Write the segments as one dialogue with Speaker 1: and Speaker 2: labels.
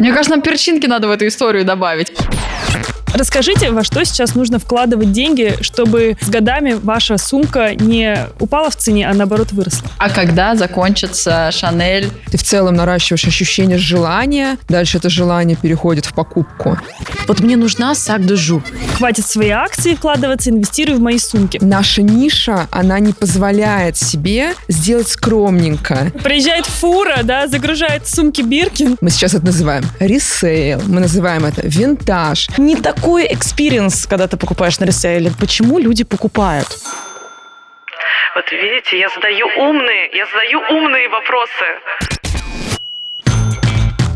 Speaker 1: Мне кажется, нам перчинки надо в эту историю добавить.
Speaker 2: Расскажите, во что сейчас нужно вкладывать деньги, чтобы с годами ваша сумка не упала в цене, а наоборот выросла?
Speaker 1: А когда закончится Шанель?
Speaker 3: Ты в целом наращиваешь ощущение желания, дальше это желание переходит в покупку.
Speaker 4: Вот мне нужна Sac de Jour.
Speaker 2: Хватит свои акции вкладываться, инвестирую в мои сумки.
Speaker 3: Наша ниша, она не позволяет себе сделать скромненько.
Speaker 2: Приезжает фура, да, загружает сумки Биркин.
Speaker 3: Мы сейчас это называем ресейл, мы называем это винтаж.
Speaker 4: Не такой experience, когда ты покупаешь на ресейле. Почему люди покупают?
Speaker 5: Вот видите, я задаю умные, я задаю умные вопросы.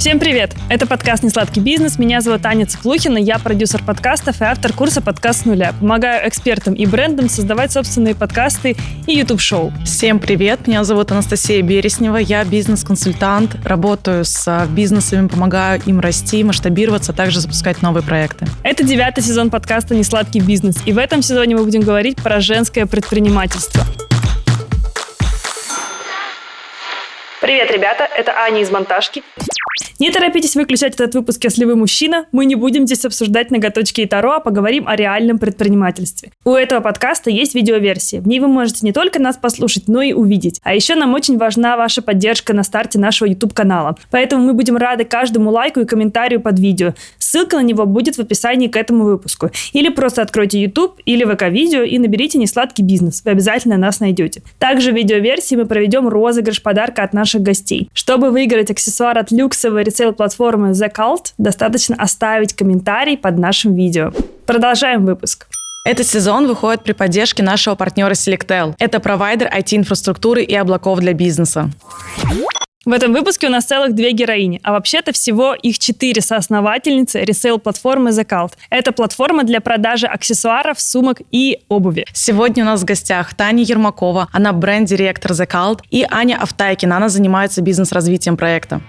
Speaker 2: Всем привет! Это подкаст «Несладкий бизнес». Меня зовут Аня Цыплухина, я продюсер подкастов и автор курса «Подкаст с нуля». Помогаю экспертам и брендам создавать собственные подкасты и YouTube-шоу.
Speaker 4: Всем привет! Меня зовут Анастасия Береснева, я бизнес-консультант, работаю с а, бизнесами, помогаю им расти, масштабироваться, а также запускать новые проекты.
Speaker 2: Это девятый сезон подкаста «Несладкий бизнес», и в этом сезоне мы будем говорить про женское предпринимательство. Привет, ребята, это Аня из «Монтажки». Не торопитесь выключать этот выпуск, если вы мужчина. Мы не будем здесь обсуждать ноготочки и таро, а поговорим о реальном предпринимательстве. У этого подкаста есть видеоверсия. В ней вы можете не только нас послушать, но и увидеть. А еще нам очень важна ваша поддержка на старте нашего YouTube-канала. Поэтому мы будем рады каждому лайку и комментарию под видео. Ссылка на него будет в описании к этому выпуску. Или просто откройте YouTube или ВК-видео и наберите «Несладкий бизнес». Вы обязательно нас найдете. Также в видеоверсии мы проведем розыгрыш подарка от наших гостей. Чтобы выиграть аксессуар от люксовой ресейл-платформы The Cult, достаточно оставить комментарий под нашим видео. Продолжаем выпуск.
Speaker 4: Этот сезон выходит при поддержке нашего партнера Selectel. Это провайдер IT-инфраструктуры и облаков для бизнеса.
Speaker 2: В этом выпуске у нас целых две героини, а вообще-то всего их четыре соосновательницы ресейл-платформы The Cult. Это платформа для продажи аксессуаров, сумок и обуви.
Speaker 4: Сегодня у нас в гостях Таня Ермакова, она бренд-директор The Cult, и Аня Автайкина, она занимается бизнес-развитием проекта.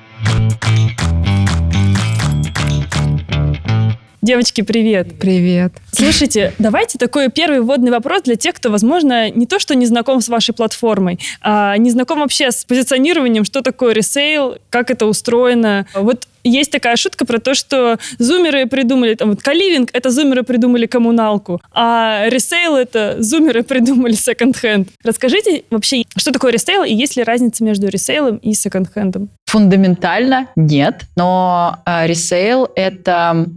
Speaker 2: Девочки, привет.
Speaker 3: Привет.
Speaker 2: Слушайте, давайте такой первый вводный вопрос для тех, кто, возможно, не то, что не знаком с вашей платформой, а не знаком вообще с позиционированием, что такое ресейл, как это устроено. Вот есть такая шутка про то, что зумеры придумали, там вот коливинг, это зумеры придумали коммуналку, а ресейл это зумеры придумали секонд-хенд. Расскажите вообще, что такое ресейл и есть ли разница между ресейлом и секонд-хендом?
Speaker 1: Фундаментально нет, но э, ресейл — это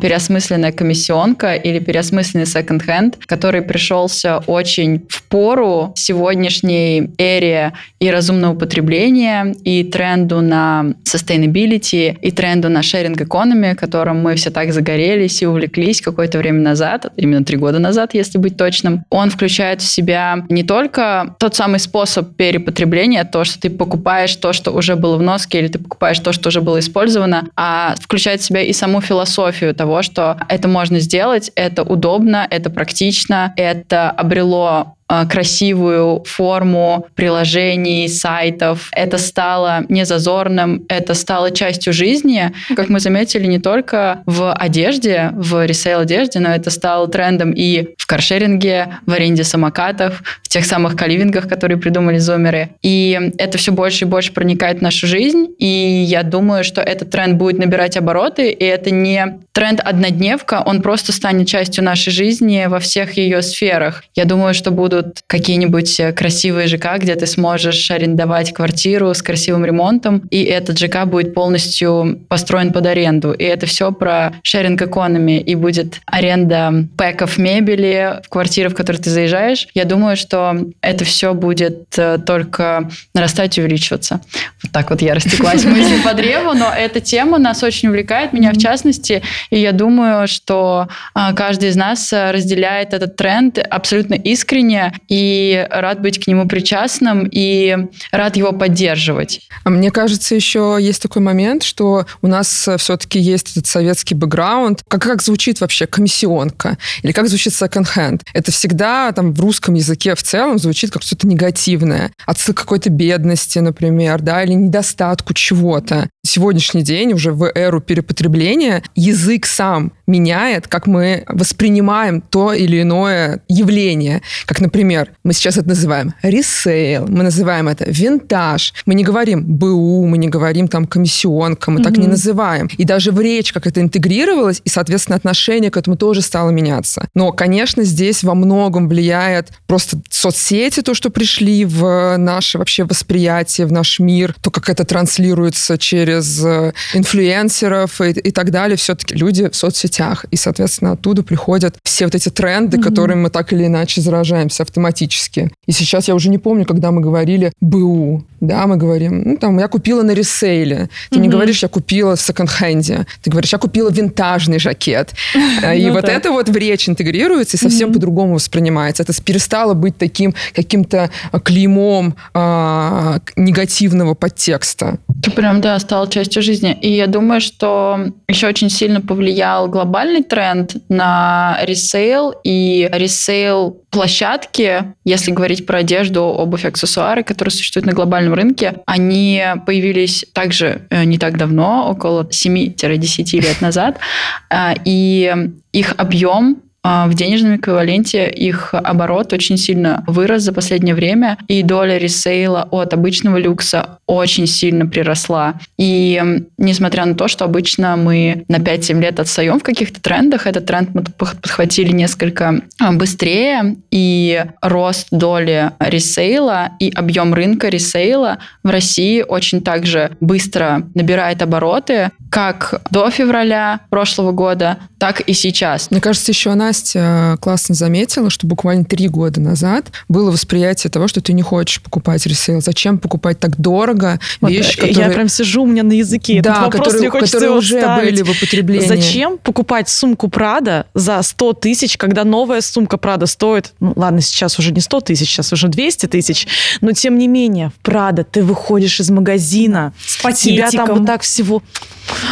Speaker 1: переосмысленная комиссионка или переосмысленный секонд-хенд, который пришелся очень в пору сегодняшней эре и разумного потребления, и тренду на sustainability, и тренду на sharing economy, которым мы все так загорелись и увлеклись какое-то время назад, именно три года назад, если быть точным. Он включает в себя не только тот самый способ перепотребления, то, что ты покупаешь то, что уже было в носке, или ты покупаешь то, что уже было использовано, а включает в себя и саму философию того, что это можно сделать, это удобно, это практично, это обрело красивую форму приложений, сайтов. Это стало незазорным, это стало частью жизни. Как мы заметили, не только в одежде, в ресейл-одежде, но это стало трендом и в каршеринге, в аренде самокатов, в тех самых каливингах, которые придумали зумеры. И это все больше и больше проникает в нашу жизнь. И я думаю, что этот тренд будет набирать обороты, и это не тренд однодневка, он просто станет частью нашей жизни во всех ее сферах. Я думаю, что будут будут какие-нибудь э, красивые ЖК, где ты сможешь арендовать квартиру с красивым ремонтом, и этот ЖК будет полностью построен под аренду. И это все про sharing economy, и будет аренда пэков мебели в квартиру, в которую ты заезжаешь. Я думаю, что это все будет э, только нарастать и увеличиваться. Вот так вот я растеклась мыслью по древу, но эта тема нас очень увлекает, меня в частности, и я думаю, что а, каждый из нас э, разделяет этот тренд абсолютно искренне, и рад быть к нему причастным и рад его поддерживать.
Speaker 3: А мне кажется, еще есть такой момент, что у нас все-таки есть этот советский бэкграунд. Как, как звучит вообще комиссионка? Или как звучит секонд-хенд? Это всегда там в русском языке в целом звучит как что-то негативное. Отсылка какой-то бедности, например, да, или недостатку чего-то. Сегодняшний день, уже в эру перепотребления, язык сам меняет, как мы воспринимаем то или иное явление. Как, например, мы сейчас это называем ресейл, мы называем это винтаж. Мы не говорим БУ, мы не говорим там комиссионка, мы mm-hmm. так не называем. И даже в речь как это интегрировалось, и, соответственно, отношение к этому тоже стало меняться. Но, конечно, здесь во многом влияет просто соцсети, то, что пришли в наше вообще восприятие, в наш мир, то, как это транслируется через э, инфлюенсеров и, и так далее. Все-таки люди в соцсетях. И, соответственно, оттуда приходят все вот эти тренды, mm-hmm. которыми мы так или иначе заражаемся автоматически. И сейчас я уже не помню, когда мы говорили БУ, да, мы говорим, ну, там, я купила на ресейле. Ты mm-hmm. не говоришь, я купила в секонд-хенде. Ты говоришь, я купила винтажный жакет. И ну вот это вот в речь интегрируется и совсем по-другому воспринимается. Это перестало быть таким каким-то клеймом а, негативного подтекста.
Speaker 1: Прям, да, стало частью жизни. И я думаю, что еще очень сильно повлиял глобальный тренд на ресейл и ресейл площадки, если говорить про одежду, обувь, аксессуары, которые существуют на глобальном рынке, они появились также э, не так давно, около 7-10 лет назад, э, и их объем в денежном эквиваленте их оборот очень сильно вырос за последнее время, и доля ресейла от обычного люкса очень сильно приросла. И несмотря на то, что обычно мы на 5-7 лет отстаем в каких-то трендах, этот тренд мы подхватили несколько а, быстрее, и рост доли ресейла и объем рынка ресейла в России очень также быстро набирает обороты, как до февраля прошлого года, так и сейчас.
Speaker 3: Мне кажется, еще она Настя классно заметила, что буквально три года назад было восприятие того, что ты не хочешь покупать ресейл. Зачем покупать так дорого вот, вещи,
Speaker 4: которые... Я прям сижу, у меня на языке
Speaker 3: да, этот вопрос, которые, которые уже вставить. были в употреблении.
Speaker 4: Зачем покупать сумку Прада за 100 тысяч, когда новая сумка Прада стоит, ну ладно, сейчас уже не 100 тысяч, сейчас уже 200 тысяч, но тем не менее, в Прада ты выходишь из магазина,
Speaker 2: с пакетиком.
Speaker 4: тебя там вот так всего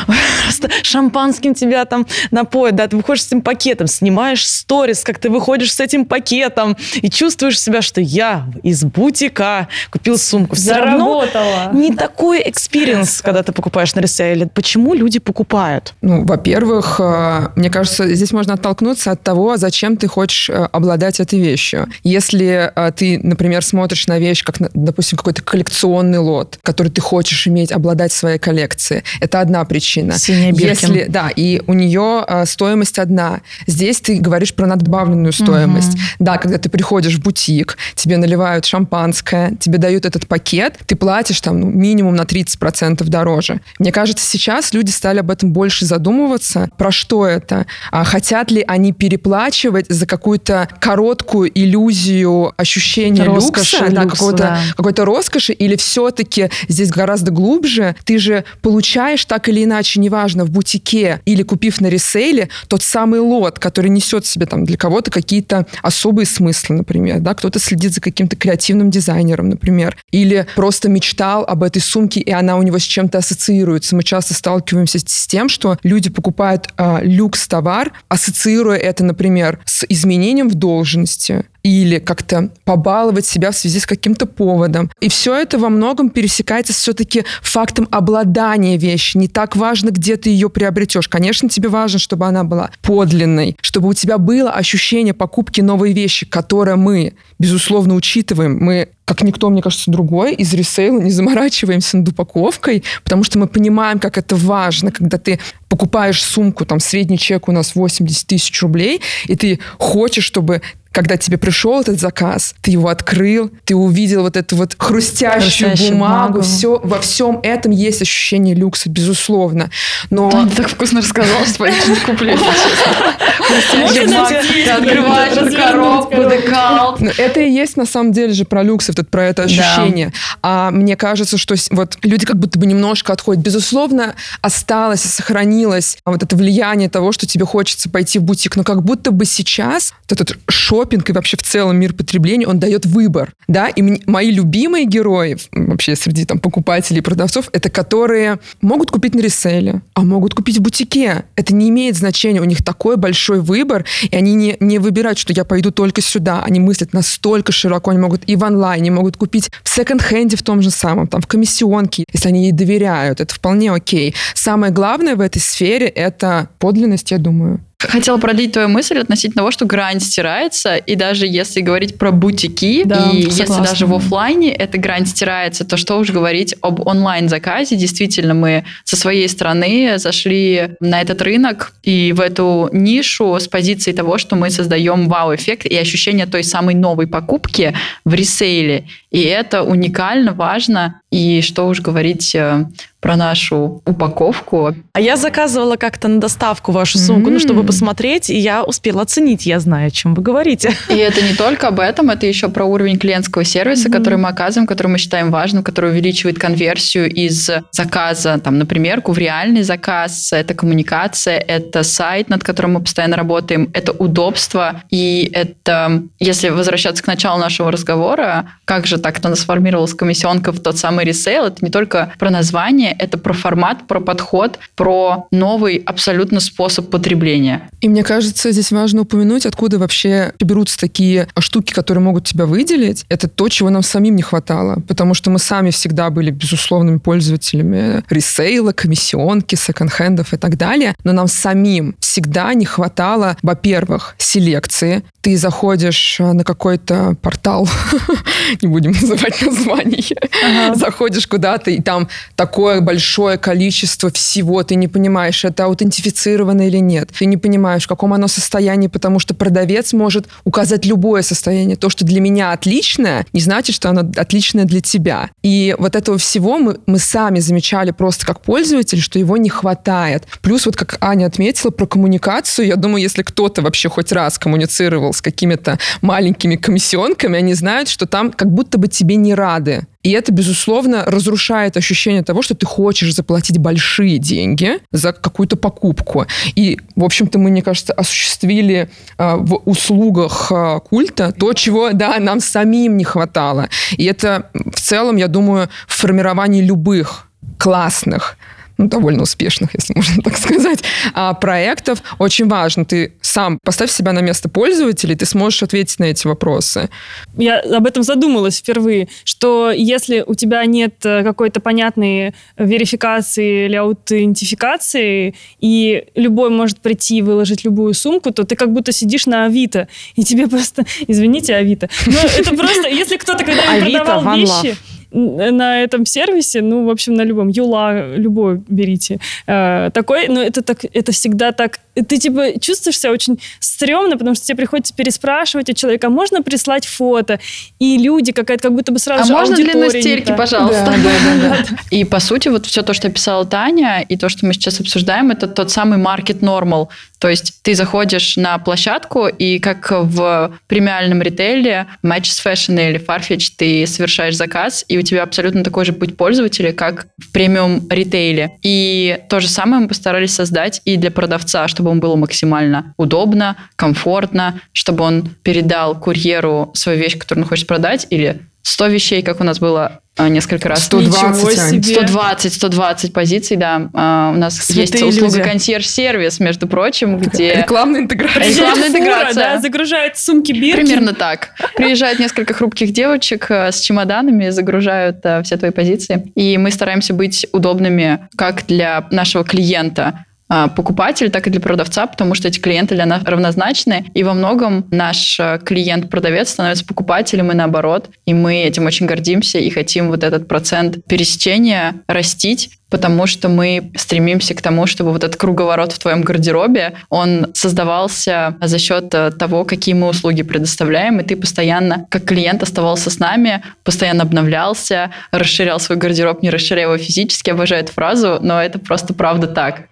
Speaker 4: шампанским тебя там напоят, да, ты выходишь с этим пакетом, снимаешь сторис, как ты выходишь с этим пакетом и чувствуешь себя, что я из бутика купил сумку.
Speaker 2: Все Заработала.
Speaker 4: равно не такой experience, когда ты покупаешь на ресейле. Почему люди покупают?
Speaker 3: Ну, во-первых, э, мне кажется, здесь можно оттолкнуться от того, зачем ты хочешь э, обладать этой вещью. Если э, ты, например, смотришь на вещь, как, допустим, какой-то коллекционный лот, который ты хочешь иметь, обладать в своей коллекции, это одна причина.
Speaker 4: Синяя
Speaker 3: Если, да, и у нее стоимость одна. Здесь ты говоришь про надбавленную стоимость. Угу. Да, когда ты приходишь в бутик, тебе наливают шампанское, тебе дают этот пакет, ты платишь там ну, минимум на 30% дороже. Мне кажется, сейчас люди стали об этом больше задумываться. Про что это? А хотят ли они переплачивать за какую-то короткую иллюзию ощущения роскоши, люкса, да, какой-то, да. какой-то роскоши, или все-таки здесь гораздо глубже, ты же получаешь так или или иначе, неважно, в бутике или купив на ресейле, тот самый лот, который несет в себе там для кого-то какие-то особые смыслы, например, да, кто-то следит за каким-то креативным дизайнером, например, или просто мечтал об этой сумке, и она у него с чем-то ассоциируется. Мы часто сталкиваемся с тем, что люди покупают э, люкс-товар, ассоциируя это, например, с изменением в должности, или как-то побаловать себя в связи с каким-то поводом. И все это во многом пересекается все-таки фактом обладания вещи. Не так важно, где ты ее приобретешь. Конечно, тебе важно, чтобы она была подлинной, чтобы у тебя было ощущение покупки новой вещи, которое мы, безусловно, учитываем. Мы как никто, мне кажется, другой, из ресейла не заморачиваемся над упаковкой, потому что мы понимаем, как это важно, когда ты покупаешь сумку, там средний чек у нас 80 тысяч рублей, и ты хочешь, чтобы когда тебе пришел этот заказ, ты его открыл, ты увидел вот эту вот хрустящую, хрустящую бумагу, бумагу. Все, во всем этом есть ощущение люкса, безусловно. Но...
Speaker 1: Ты так вкусно рассказал, что я не куплю, бумага, ты открываешь коробку, декал.
Speaker 3: Это и есть на самом деле же про люкс, про это ощущение. А мне кажется, что вот люди как будто бы немножко отходят. Безусловно, осталось и сохранилось вот это влияние того, что тебе хочется пойти в бутик, но как будто бы сейчас этот шоп шопинг и вообще в целом мир потребления, он дает выбор, да, и мои любимые герои вообще среди там покупателей и продавцов, это которые могут купить на реселе, а могут купить в бутике. Это не имеет значения, у них такой большой выбор, и они не, не выбирают, что я пойду только сюда, они мыслят настолько широко, они могут и в онлайне, могут купить в секонд-хенде в том же самом, там, в комиссионке, если они ей доверяют, это вполне окей. Самое главное в этой сфере — это подлинность, я думаю.
Speaker 1: Хотела продлить твою мысль относительно того, что грань стирается, и даже если говорить про бутики,
Speaker 2: Да,
Speaker 1: и
Speaker 2: согласна.
Speaker 1: если даже в оффлайне эта грань стирается, то что уж говорить об онлайн-заказе. Действительно, мы со своей стороны зашли на этот рынок и в эту нишу с позиции того, что мы создаем вау-эффект и ощущение той самой новой покупки в ресейле. И это уникально, важно. И что уж говорить э, про нашу упаковку.
Speaker 4: А я заказывала как-то на доставку вашу сумку, ну, чтобы. Посмотреть, и я успела оценить, я знаю, о чем вы говорите.
Speaker 1: И это не только об этом, это еще про уровень клиентского сервиса, который мы оказываем, который мы считаем важным, который увеличивает конверсию из заказа, там, например, в реальный заказ. Это коммуникация, это сайт, над которым мы постоянно работаем, это удобство. И это, если возвращаться к началу нашего разговора, как же так-то сформировалась комиссионка в тот самый ресейл, это не только про название, это про формат, про подход, про новый абсолютно способ потребления.
Speaker 3: И мне кажется, здесь важно упомянуть, откуда вообще берутся такие штуки, которые могут тебя выделить. Это то, чего нам самим не хватало. Потому что мы сами всегда были безусловными пользователями ресейла, комиссионки, секонд-хендов и так далее. Но нам самим всегда не хватало, во-первых, селекции. Ты заходишь э, на какой-то портал, не будем называть название, заходишь куда-то, и там такое большое количество всего, ты не понимаешь, это аутентифицировано или нет. Ты не понимаешь, в каком оно состоянии, потому что продавец может указать любое состояние. То, что для меня отличное, не значит, что оно отличное для тебя. И вот этого всего мы, мы сами замечали просто как пользователи, что его не хватает. Плюс вот как Аня отметила про коммуникацию, я думаю, если кто-то вообще хоть раз коммуницировал с какими-то маленькими комиссионками, они знают, что там как будто бы тебе не рады. И это, безусловно, разрушает ощущение того, что ты хочешь заплатить большие деньги за какую-то покупку. И, в общем-то, мы, мне кажется, осуществили э, в услугах э, культа то, чего, да, нам самим не хватало. И это в целом, я думаю, в формировании любых классных ну, довольно успешных, если можно так сказать, а, проектов очень важно. Ты сам поставь себя на место пользователя, и ты сможешь ответить на эти вопросы.
Speaker 2: Я об этом задумалась впервые, что если у тебя нет э, какой-то понятной верификации или аутентификации, и любой может прийти и выложить любую сумку, то ты как будто сидишь на Авито, и тебе просто... Извините, Авито. Но это просто... Если кто-то когда-нибудь продавал вещи на этом сервисе, ну, в общем, на любом, Юла, любой берите. Э, такой, но это так, это всегда так, ты типа чувствуешь себя очень стрёмно, потому что тебе приходится переспрашивать у человека, «А можно прислать фото, и люди какая-то, как будто бы сразу
Speaker 1: А
Speaker 2: же
Speaker 1: можно длинностельки,
Speaker 2: та.
Speaker 1: пожалуйста?
Speaker 3: Да, да, да.
Speaker 1: И по сути, вот все то, что описала Таня, и то, что мы сейчас обсуждаем, это тот самый market normal. То есть ты заходишь на площадку, и как в премиальном ритейле, Matches Fashion или Farfetch, ты совершаешь заказ, и у тебя абсолютно такой же путь пользователя, как в премиум ритейле. И то же самое мы постарались создать и для продавца, чтобы ему было максимально удобно, комфортно, чтобы он передал курьеру свою вещь, которую он хочет продать, или 100 вещей, как у нас было а, несколько раз.
Speaker 3: 120,
Speaker 2: Ничего
Speaker 3: Ань.
Speaker 2: себе.
Speaker 1: 120, 120 позиций, да. А, у нас
Speaker 4: Святые
Speaker 1: есть услуга консьерж-сервис, между прочим, где...
Speaker 3: Рекламная интеграция.
Speaker 1: Рекламная
Speaker 2: Приезжает фура,
Speaker 1: интеграция.
Speaker 2: да, загружает сумки бирки.
Speaker 1: Примерно так. Приезжает несколько хрупких девочек э, с чемоданами, загружают все твои позиции. И мы стараемся быть удобными как для нашего клиента, а, покупателя, так и для продавца, потому что эти клиенты для нас равнозначны. И во многом наш э, клиент-продавец становится покупателем и наоборот. И мы этим очень гордимся и хотим вот этот процент пересечения растить, потому что мы стремимся к тому, чтобы вот этот круговорот в твоем гардеробе, он создавался за счет э, того, какие мы услуги предоставляем, и ты постоянно, как клиент, оставался с нами, постоянно обновлялся, расширял свой гардероб, не расширяя его физически, обожаю эту фразу, но это просто правда так.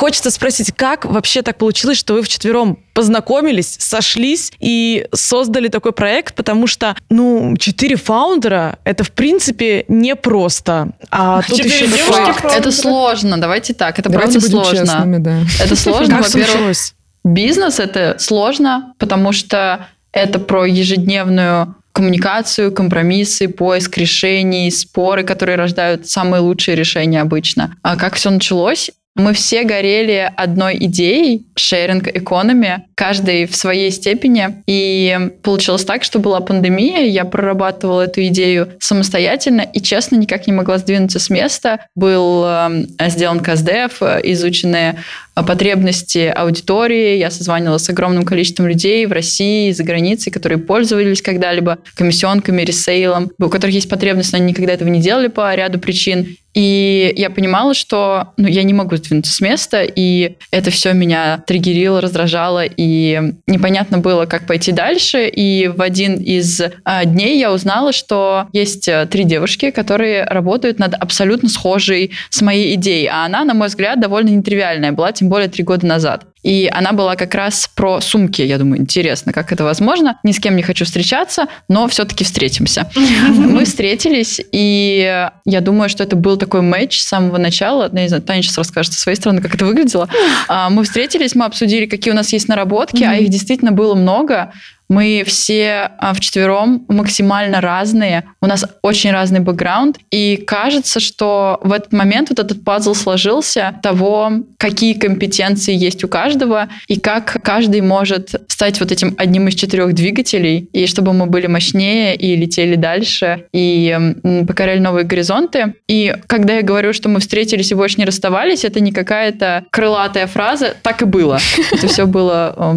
Speaker 4: Хочется спросить, как вообще так получилось, что вы вчетвером познакомились, сошлись и создали такой проект, потому что, ну, четыре фаундера — это, в принципе, непросто. А тут
Speaker 2: Четыре
Speaker 4: еще такое-.
Speaker 1: Это сложно, давайте так, это
Speaker 3: Давайте
Speaker 1: правда сложно.
Speaker 3: честными, да.
Speaker 1: Это сложно, во-первых? Бизнес это сложно, потому что это про ежедневную коммуникацию, компромиссы, поиск решений, споры, которые рождают самые лучшие решения обычно. А как все началось? Мы все горели одной идеей sharing economy, каждый в своей степени. И получилось так, что была пандемия, я прорабатывала эту идею самостоятельно и, честно, никак не могла сдвинуться с места. Был э, сделан КСДФ, э, изучены э, потребности аудитории. Я созванивалась с огромным количеством людей в России, за границей, которые пользовались когда-либо комиссионками, ресейлом, у которых есть потребность, но они никогда этого не делали по ряду причин. И я понимала, что ну, я не могу сдвинуться с места, и это все меня триггерило, раздражало, и непонятно было, как пойти дальше. И в один из а, дней я узнала, что есть а, три девушки, которые работают над абсолютно схожей с моей идеей. А она, на мой взгляд, довольно нетривиальная была, тем более три года назад. И она была как раз про сумки. Я думаю, интересно, как это возможно. Ни с кем не хочу встречаться, но все-таки встретимся. Мы встретились, и я думаю, что это был такой матч с самого начала. Я не знаю, Таня сейчас расскажет со своей стороны, как это выглядело. А, Мы встретились, мы обсудили, какие у нас есть наработки, а их действительно было много. Мы все а, вчетвером максимально разные. У нас очень разный бэкграунд. И кажется, что в этот момент вот этот пазл сложился того, какие компетенции есть у каждого и как каждый может стать вот этим одним из четырех двигателей, и чтобы мы были мощнее и летели дальше, и покоряли новые горизонты. И когда я говорю, что мы встретились и больше не расставались, это не какая-то крылатая фраза, так и было. Это все было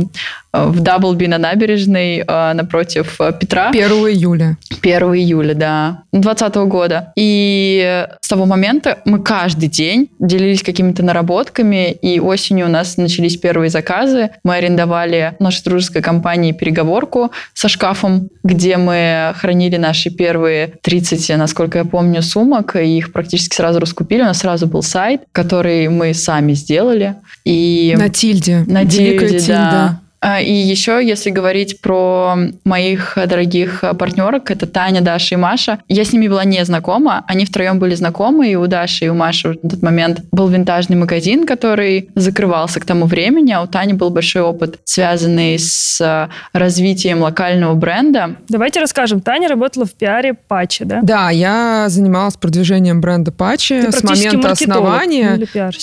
Speaker 1: в Даблби на набережной э, напротив э, Петра.
Speaker 3: 1 июля.
Speaker 1: 1 июля, да, 2020 года. И с того момента мы каждый день делились какими-то наработками, и осенью у нас начались первые заказы. Мы арендовали нашей дружеской компании переговорку со шкафом, где мы хранили наши первые 30, насколько я помню, сумок, и их практически сразу раскупили. У нас сразу был сайт, который мы сами сделали. И
Speaker 3: На тильде.
Speaker 1: на
Speaker 3: Великая
Speaker 1: Тильде,
Speaker 3: тильда.
Speaker 1: да. И еще, если говорить про моих дорогих партнерок, это Таня, Даша и Маша. Я с ними была не знакома, они втроем были знакомы, и у Даши и у Маши на тот момент был винтажный магазин, который закрывался к тому времени, а у Тани был большой опыт, связанный с а, развитием локального бренда.
Speaker 2: Давайте расскажем. Таня работала в пиаре Патчи, да?
Speaker 3: Да, я занималась продвижением бренда Пачи с момента основания.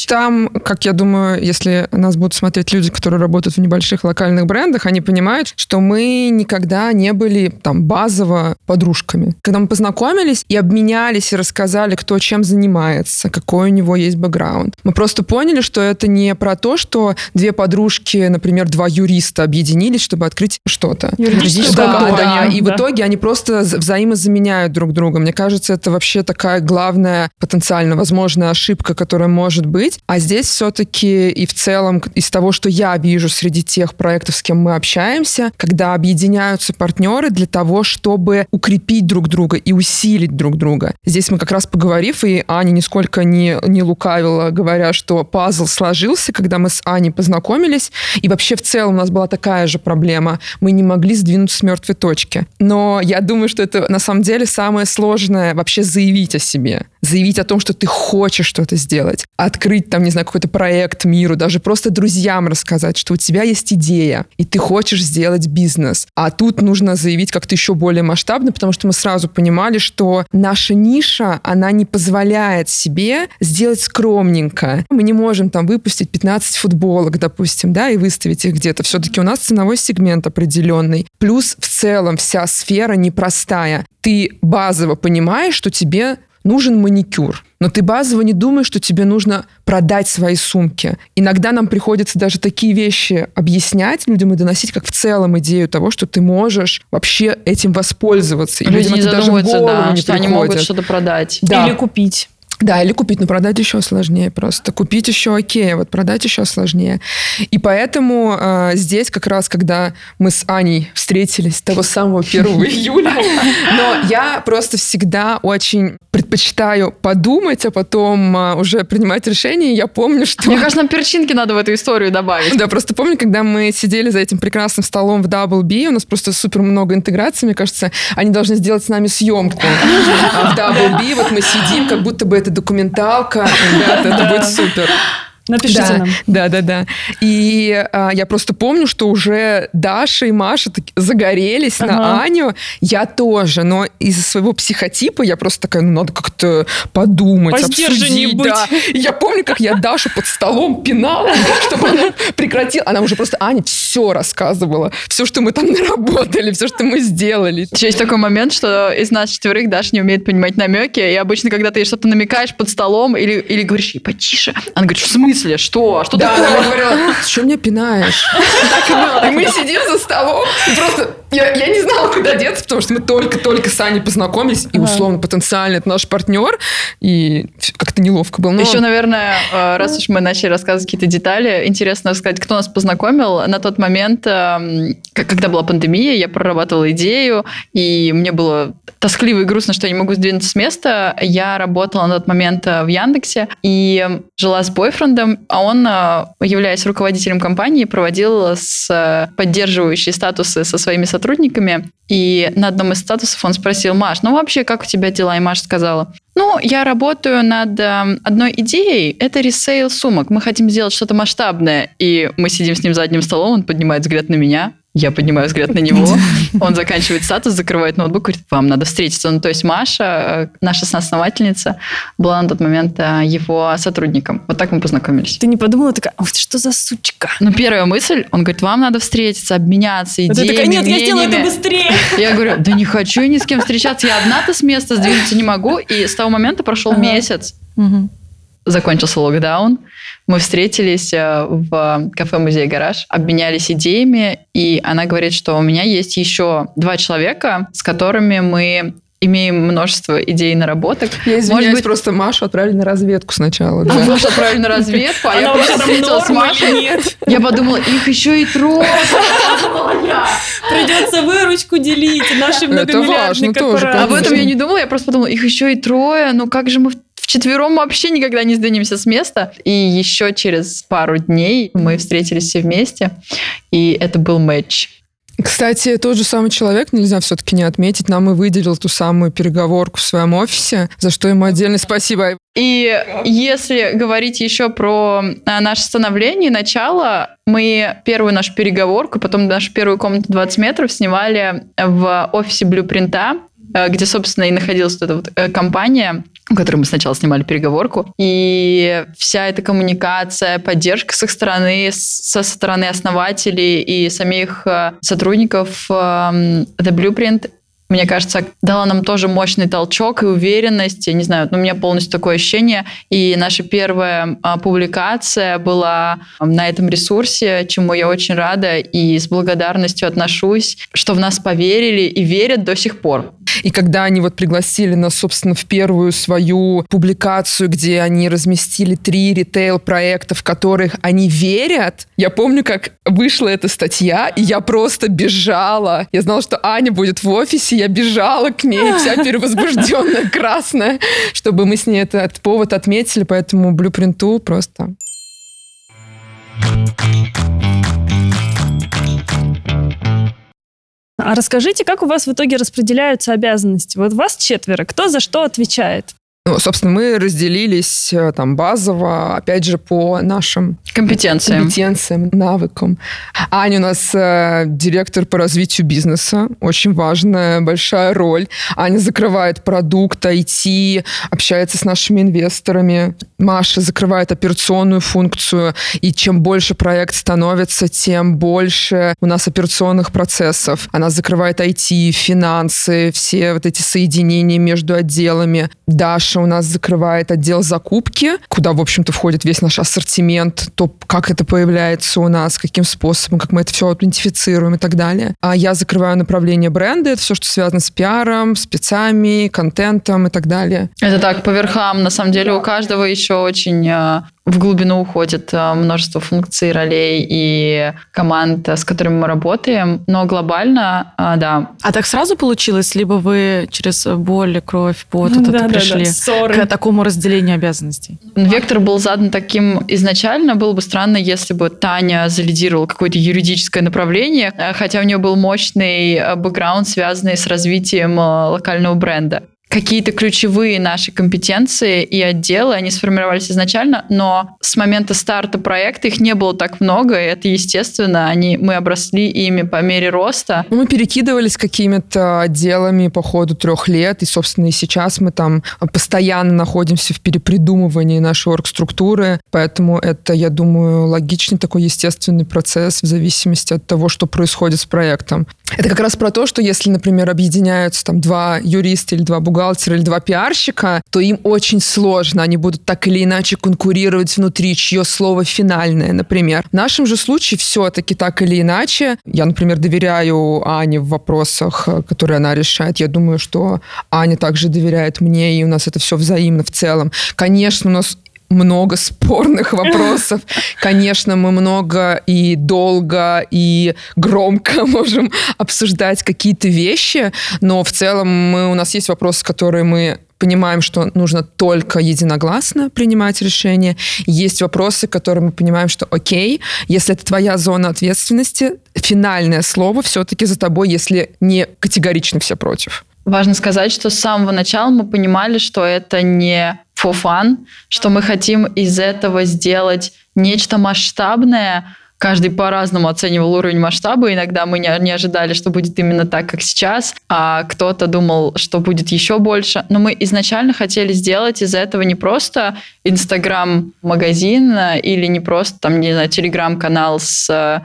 Speaker 3: Там, как я думаю, если нас будут смотреть люди, которые работают в небольших локальных брендах, они понимают, что мы никогда не были там базово подружками. Когда мы познакомились и обменялись и рассказали, кто чем занимается, какой у него есть бэкграунд, мы просто поняли, что это не про то, что две подружки, например, два юриста объединились, чтобы открыть что-то.
Speaker 2: Юридическую
Speaker 3: Да, да, и в
Speaker 2: да.
Speaker 3: итоге они просто взаимозаменяют друг друга. Мне кажется, это вообще такая главная потенциально возможная ошибка, которая может быть. А здесь все-таки и в целом из того, что я вижу среди тех проектов, с кем мы общаемся, когда объединяются партнеры для того, чтобы укрепить друг друга и усилить друг друга. Здесь мы как раз поговорив, и Аня нисколько не, не лукавила, говоря, что пазл сложился, когда мы с Аней познакомились, и вообще в целом у нас была такая же проблема. Мы не могли сдвинуться с мертвой точки. Но я думаю, что это на самом деле самое сложное вообще заявить о себе. Заявить о том, что ты хочешь что-то сделать. Открыть там, не знаю, какой-то проект миру, даже просто друзьям рассказать, что у тебя есть идея, и ты хочешь сделать бизнес. А тут нужно заявить как-то еще более масштабно, потому что мы сразу понимали, что наша ниша, она не позволяет себе сделать скромненько. Мы не можем там выпустить 15 футболок, допустим, да, и выставить их где-то. Все-таки у нас ценовой сегмент определенный. Плюс в целом вся сфера непростая. Ты базово понимаешь, что тебе нужен маникюр. Но ты базово не думаешь, что тебе нужно продать свои сумки. Иногда нам приходится даже такие вещи объяснять людям и доносить, как в целом идею того, что ты можешь вообще этим воспользоваться. И
Speaker 1: Люди
Speaker 3: людям
Speaker 1: не
Speaker 3: это даже в голову
Speaker 1: да,
Speaker 3: не
Speaker 1: что они могут
Speaker 3: приходит.
Speaker 1: что-то продать.
Speaker 3: Да.
Speaker 2: Или купить.
Speaker 3: Да, или купить, но продать еще сложнее просто. Купить еще окей, а вот продать еще сложнее. И поэтому э, здесь как раз, когда мы с Аней встретились того самого 1 июля, но я просто всегда очень предпочитаю подумать, а потом а, уже принимать решение. Я помню, что...
Speaker 1: Мне кажется, нам перчинки надо в эту историю добавить.
Speaker 3: Да, просто помню, когда мы сидели за этим прекрасным столом в Double B, у нас просто супер много интеграции, мне кажется, они должны сделать с нами съемку в Double B. Вот мы сидим, как будто бы это документалка. Ребята, это будет супер.
Speaker 2: Напишите
Speaker 3: да,
Speaker 2: нам.
Speaker 3: Да, да, да. И а, я просто помню, что уже Даша и Маша таки загорелись
Speaker 2: Ага.
Speaker 3: на Аню. Я тоже, но из-за своего психотипа я просто такая, ну, надо как-то подумать, обсудить.
Speaker 2: быть.
Speaker 3: Да. И я помню, как я Дашу под столом пинала, чтобы она прекратила. Она уже просто Ане все рассказывала. Все, что мы там наработали, все, что мы сделали.
Speaker 1: Еще есть такой момент, что из нас четверых Даша не умеет понимать намеки, и обычно, когда ты ей что-то намекаешь под столом или, или говоришь ей потише, она говорит, в смысле, что? Что
Speaker 3: Да,
Speaker 1: такое?»
Speaker 3: она говорила, что меня пинаешь? И мы сидим за столом, и просто я, я не знала, куда деться, потому что мы только-только с Аней познакомились, и условно потенциально это наш партнер, и как-то неловко было. Но-
Speaker 1: Еще, наверное, э, раз уж мы начали рассказывать какие-то детали, интересно сказать, кто нас познакомил. На тот момент, эм, когда была пандемия, я прорабатывала идею, и мне было тоскливо и грустно, что я не могу сдвинуться с места. Я работала на тот момент э, в Яндексе и жила с бойфрендом, а он, э, являясь руководителем компании, проводил с поддерживающие статусы со своими сотрудниками. И на одном из статусов он спросил, Маш, ну вообще, как у тебя дела? И Маша сказала, ну, я работаю над э, одной идеей. Это ресейл сумок. Мы хотим сделать что-то масштабное. И мы сидим с ним за одним столом, он поднимает взгляд на меня. Я поднимаю взгляд на него. Он заканчивает статус, закрывает ноутбук, говорит, вам надо встретиться. Ну, то есть Маша, э, наша соосновательница, была на тот момент э, его сотрудником. Вот так мы познакомились.
Speaker 2: Ты не подумала такая, ах ты что за сучка?
Speaker 1: Ну, первая мысль, он говорит, вам надо встретиться, обменяться
Speaker 2: А ты
Speaker 1: идеями,
Speaker 2: такая, нет, я сделаю это
Speaker 1: мнениями».
Speaker 2: быстрее.
Speaker 1: Я говорю, да не хочу ни с кем встречаться, я одна-то с места сдвинуться не могу. И с того момента прошел месяц, закончился локдаун. Мы встретились э, в кафе-музей «Гараж», обменялись идеями, и она говорит, что у меня есть еще два человека, с которыми мы имеем множество идей наработок.
Speaker 3: Я извиняюсь,
Speaker 1: Может быть,
Speaker 3: просто Машу отправили на разведку сначала. да.
Speaker 1: а Маша отправили на разведку, а я просто встретилась с Машей.
Speaker 2: нет?
Speaker 1: Я подумала, их еще и трое.
Speaker 2: Придется выручку делить нашей
Speaker 3: Это
Speaker 2: многомиллиардной
Speaker 3: важно тоже,
Speaker 2: корпорации.
Speaker 1: Об этом я не думала, я просто подумала, их еще и трое, ну как же мы вчетвером вообще никогда не сдвинемся с места. И еще через пару дней мы встретились все вместе, и это был матч.
Speaker 3: Кстати, тот же самый человек, нельзя все-таки не отметить, нам и выделил ту самую переговорку в своем офисе, за что ему отдельное спасибо.
Speaker 1: И если говорить еще про а, наше становление, начало, мы первую нашу переговорку, потом нашу первую комнату 20 метров снимали в офисе Блюпринта, э, где, собственно, и находилась эта вот э, компания, у которой мы сначала снимали переговорку. И вся эта коммуникация, поддержка с их стороны, со стороны основателей и самих э, сотрудников э, The Blueprint мне кажется, дала нам тоже мощный толчок и уверенность. Я не знаю, ну, у меня полностью такое ощущение. И наша первая а, публикация была а, на этом ресурсе, чему я очень рада и с благодарностью отношусь, что в нас поверили и верят до сих пор.
Speaker 3: И когда они вот пригласили нас, собственно, в первую свою публикацию, где они разместили три ритейл-проекта, в которых они верят, я помню, как вышла эта статья, и я просто бежала. Я знала, что Аня будет в офисе, я бежала к ней, вся перевозбужденная, красная, чтобы мы с ней этот повод отметили, поэтому блюпринту просто...
Speaker 2: А расскажите, как у вас в итоге распределяются обязанности? Вот вас четверо, кто за что отвечает?
Speaker 3: Ну, собственно, мы разделились э, там базово, опять же, по нашим
Speaker 1: Компетенции.
Speaker 3: компетенциям, навыкам. Аня у нас э, директор по развитию бизнеса. Очень важная, большая роль. Аня закрывает продукт, IT, общается с нашими инвесторами. Маша закрывает операционную функцию. И чем больше проект становится, тем больше у нас операционных процессов. Она закрывает IT, финансы, все вот эти соединения между отделами. Даша у нас закрывает отдел закупки, куда, в общем-то, входит весь наш ассортимент, то, как это появляется у нас, каким способом, как мы это все аутентифицируем и так далее. А я закрываю направление бренда, это все, что связано с пиаром, спецами, контентом и так далее.
Speaker 1: Это так, по верхам. На самом деле у каждого еще очень э, в глубину уходит э, множество функций, ролей и команд, с которыми мы работаем. Но глобально, э, да.
Speaker 4: А так сразу получилось? Либо вы через боль, кровь, пот вот
Speaker 2: да,
Speaker 4: это
Speaker 2: да,
Speaker 4: пришли
Speaker 2: да, ссоры.
Speaker 4: к такому разделению обязанностей?
Speaker 1: Вектор был задан таким изначально. Было бы странно, если бы Таня залидировала какое-то юридическое направление, э, хотя у нее был мощный э, бэкграунд, связанный с развитием э, локального бренда какие-то ключевые наши компетенции и отделы, они сформировались изначально, но с момента старта проекта их не было так много, и это естественно, они, мы обросли ими по мере роста.
Speaker 3: Мы перекидывались какими-то отделами по ходу трех лет, и, собственно, и сейчас мы там постоянно находимся в перепридумывании нашей оргструктуры, поэтому это, я думаю, логичный такой естественный процесс в зависимости от того, что происходит с проектом. Это как раз про то, что если, например, объединяются там два юриста или два бухгалтера, или два пиарщика, то им очень сложно. Они будут так или иначе конкурировать внутри, чье слово финальное, например. В нашем же случае все-таки так или иначе. Я, например, доверяю Ане в вопросах, которые она решает. Я думаю, что Аня также доверяет мне, и у нас это все взаимно в целом. Конечно, у нас много спорных вопросов. Конечно, мы много и долго, и громко можем обсуждать какие-то вещи, но в целом мы, у нас есть вопросы, которые мы понимаем, что нужно только единогласно принимать решения. Есть вопросы, которые мы понимаем, что окей, если это твоя зона ответственности, финальное слово все-таки за тобой, если не категорично все против.
Speaker 1: Важно сказать, что с самого начала мы понимали, что это не for fun, что мы хотим из этого сделать нечто масштабное. Каждый по-разному оценивал уровень масштаба. Иногда мы не, не ожидали, что будет именно так, как сейчас, а кто-то думал, что будет еще больше. Но мы изначально хотели сделать из этого не просто Инстаграм-магазин или не просто, там, не знаю, Телеграм-канал с, э,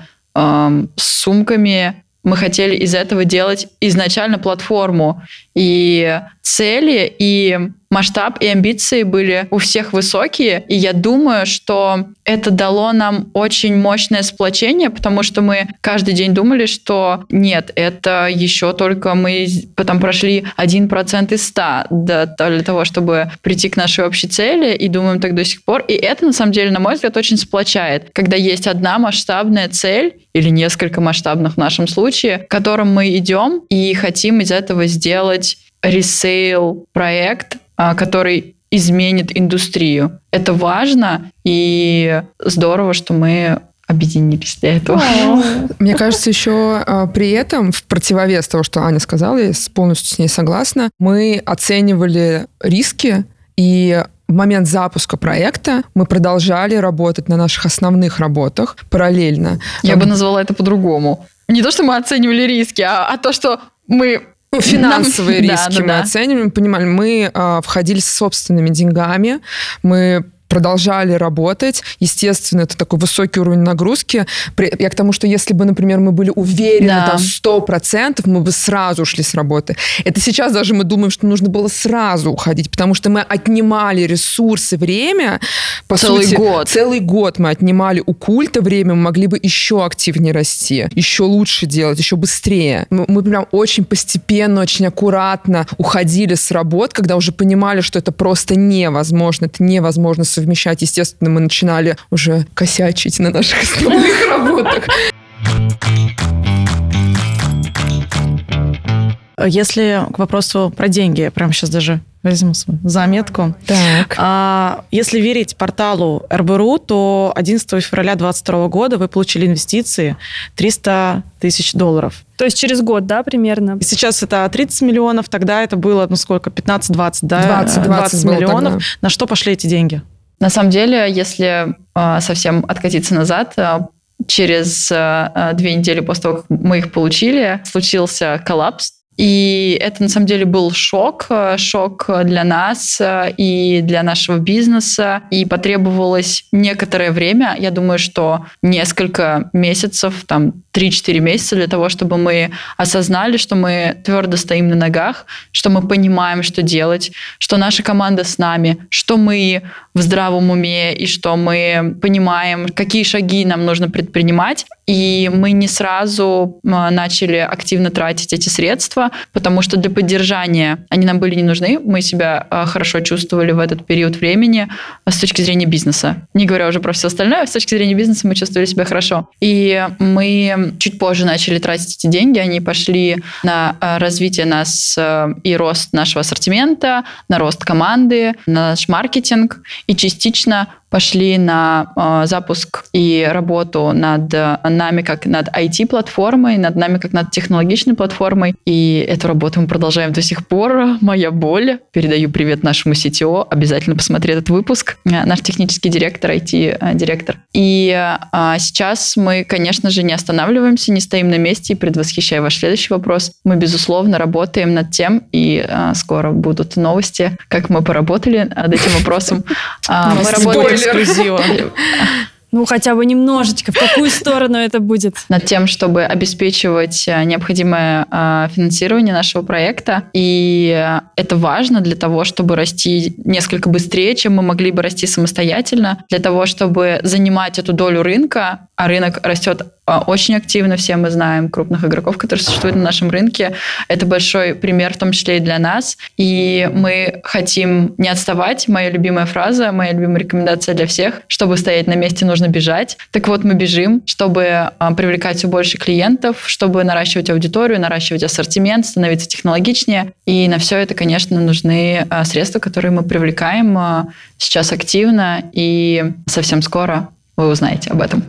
Speaker 1: с сумками, мы хотели из этого делать изначально платформу. И цели, и масштаб, и амбиции были у всех высокие. И я думаю, что это дало нам очень мощное сплочение, потому что мы каждый день думали, что нет, это еще только мы потом прошли 1% из 100 для того, чтобы прийти к нашей общей цели, и думаем так до сих пор. И это, на самом деле, на мой взгляд, очень сплочает. Когда есть одна масштабная цель, или несколько масштабных в нашем случае, к которым мы идем и хотим из этого сделать ресейл проект, который изменит индустрию. Это важно и здорово, что мы объединились для этого.
Speaker 3: Мне кажется, еще а, при этом, в противовес того, что Аня сказала, я полностью с ней согласна, мы оценивали риски и в момент запуска проекта мы продолжали работать на наших основных работах параллельно.
Speaker 1: Я бы назвала это по-другому. Не то, что мы оценивали риски, а, а то, что мы
Speaker 3: финансовые Нам... риски да, мы да. оцениваем, понимали, мы э, входили с собственными деньгами, мы продолжали работать. Естественно, это такой высокий уровень нагрузки. Я к тому, что если бы, например, мы были уверены да. там сто процентов, мы бы сразу ушли с работы. Это сейчас даже мы думаем, что нужно было сразу уходить, потому что мы отнимали ресурсы, время.
Speaker 1: По целый сути, год.
Speaker 3: Целый год мы отнимали у культа время, мы могли бы еще активнее расти, еще лучше делать, еще быстрее. Мы, мы прям очень постепенно, очень аккуратно уходили с работ, когда уже понимали, что это просто невозможно, это невозможно совмещать. Естественно, мы начинали уже косячить на наших основных работах.
Speaker 4: Если к вопросу про деньги, я прямо сейчас даже возьму свою заметку.
Speaker 3: Так.
Speaker 4: А, если верить порталу РБРУ, то 11 февраля 2022 года вы получили инвестиции 300 тысяч долларов.
Speaker 2: То есть через год, да, примерно?
Speaker 4: Сейчас это 30 миллионов, тогда это было, ну сколько, 15-20, да?
Speaker 3: 20, 20, 20
Speaker 4: миллионов.
Speaker 3: Тогда.
Speaker 4: На что пошли эти деньги?
Speaker 1: На самом деле, если э, совсем откатиться назад, э, через э, две недели после того, как мы их получили, случился коллапс и это на самом деле был шок, э, шок для нас э, и для нашего бизнеса. И потребовалось некоторое время, я думаю, что несколько месяцев, там 3-4 месяца для того, чтобы мы осознали, что мы твердо стоим на ногах, что мы понимаем, что делать, что наша команда с нами, что мы в здравом уме и что мы понимаем, какие шаги нам нужно предпринимать. И мы не сразу начали активно тратить эти средства, потому что для поддержания они нам были не нужны. Мы себя а, хорошо чувствовали в этот период времени а, с точки зрения бизнеса. Не говоря уже про все остальное, с точки зрения бизнеса мы чувствовали себя хорошо. И мы чуть позже начали тратить эти деньги, они пошли на а, развитие нас и рост нашего ассортимента, на рост команды, на наш маркетинг и частично пошли на э, запуск и работу над нами как над IT-платформой, над нами как над технологичной платформой. И эту работу мы продолжаем до сих пор. Моя боль. Передаю привет нашему CTO. Обязательно посмотри этот выпуск. Э, наш технический директор, IT-директор. И э, сейчас мы, конечно же, не останавливаемся, не стоим на месте. И предвосхищая ваш следующий вопрос, мы, безусловно, работаем над тем, и э, скоро будут новости, как мы поработали над этим вопросом.
Speaker 4: Э, мы работаем эксклюзива.
Speaker 2: Ну, хотя бы немножечко. В какую сторону это будет?
Speaker 1: Над тем, чтобы обеспечивать э, необходимое э, финансирование нашего проекта. И э, это важно для того, чтобы расти несколько быстрее, чем мы могли бы расти самостоятельно. Для того, чтобы занимать эту долю рынка, а рынок растет очень активно, все мы знаем крупных игроков, которые существуют на нашем рынке. Это большой пример, в том числе и для нас. И мы хотим не отставать. Моя любимая фраза, моя любимая рекомендация для всех, чтобы стоять на месте, нужно бежать. Так вот, мы бежим, чтобы а, привлекать все больше клиентов, чтобы наращивать аудиторию, наращивать ассортимент, становиться технологичнее. И на все это, конечно, нужны а, средства, которые мы привлекаем сейчас активно и совсем скоро вы узнаете об этом.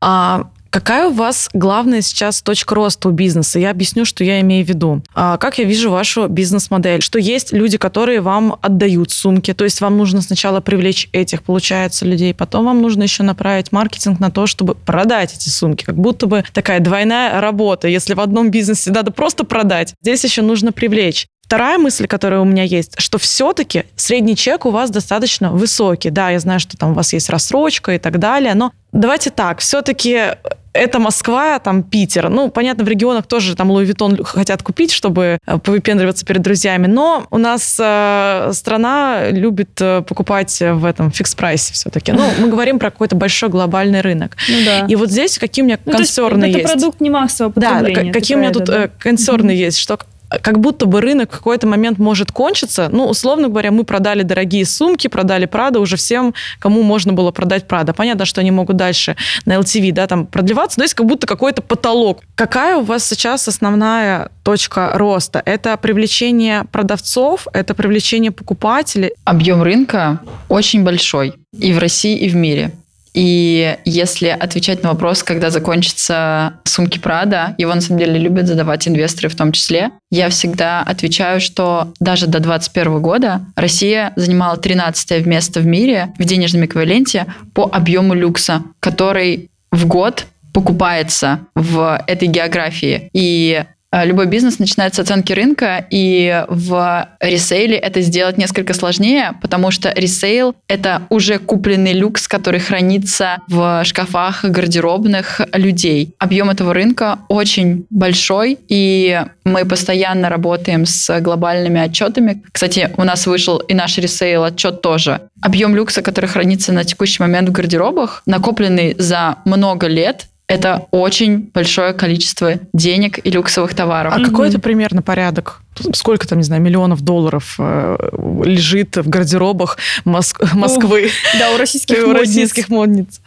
Speaker 4: А Какая у вас главная сейчас точка роста у бизнеса? Я объясню, что я имею в виду. А, как я вижу вашу бизнес-модель? Что есть люди, которые вам отдают сумки, то есть вам нужно сначала привлечь этих, получается, людей, потом вам нужно еще направить маркетинг на то, чтобы продать эти сумки. Как будто бы такая двойная работа. Если в одном бизнесе надо просто продать, здесь еще нужно привлечь. Вторая мысль, которая у меня есть, что все-таки средний чек у вас достаточно высокий. Да, я знаю, что там у вас есть рассрочка и так далее, но давайте так, все-таки это Москва, там Питер. Ну, понятно, в регионах тоже там Луи Виттон хотят купить, чтобы э, повыпендриваться перед друзьями. Но у нас э, страна любит э, покупать в этом фикс-прайсе все-таки. Ну, мы говорим про какой-то большой глобальный рынок. Ну, да. И вот здесь какие у меня ну, консерны есть.
Speaker 2: Это продукт не массового потребления.
Speaker 4: Да, какие у меня тут да? консерны есть, что как будто бы рынок в какой-то момент может кончиться. Ну, условно говоря, мы продали дорогие сумки, продали Прада уже всем, кому можно было продать Прада. Понятно, что они могут дальше на LTV, да, там продлеваться, но есть как будто какой-то потолок. Какая у вас сейчас основная точка роста? Это привлечение продавцов, это привлечение покупателей?
Speaker 1: Объем рынка очень большой и в России, и в мире. И если отвечать на вопрос, когда закончатся сумки Прада, его на самом деле любят задавать инвесторы в том числе, я всегда отвечаю, что даже до 2021 года Россия занимала 13 место в мире в денежном эквиваленте по объему люкса, который в год покупается в этой географии. И любой бизнес начинается с оценки рынка, и в ресейле это сделать несколько сложнее, потому что ресейл — это уже купленный люкс, который хранится в шкафах гардеробных людей. Объем этого рынка очень большой, и мы постоянно работаем с глобальными отчетами. Кстати, у нас вышел и наш ресейл отчет тоже. Объем люкса, который хранится на текущий момент в гардеробах, накопленный за много лет, это очень большое количество денег и люксовых товаров.
Speaker 4: А mm-hmm. какой это примерно порядок? Сколько там, не знаю, миллионов долларов э, лежит в гардеробах Моск- Москвы?
Speaker 2: Да, у российских
Speaker 4: модниц. российских модниц.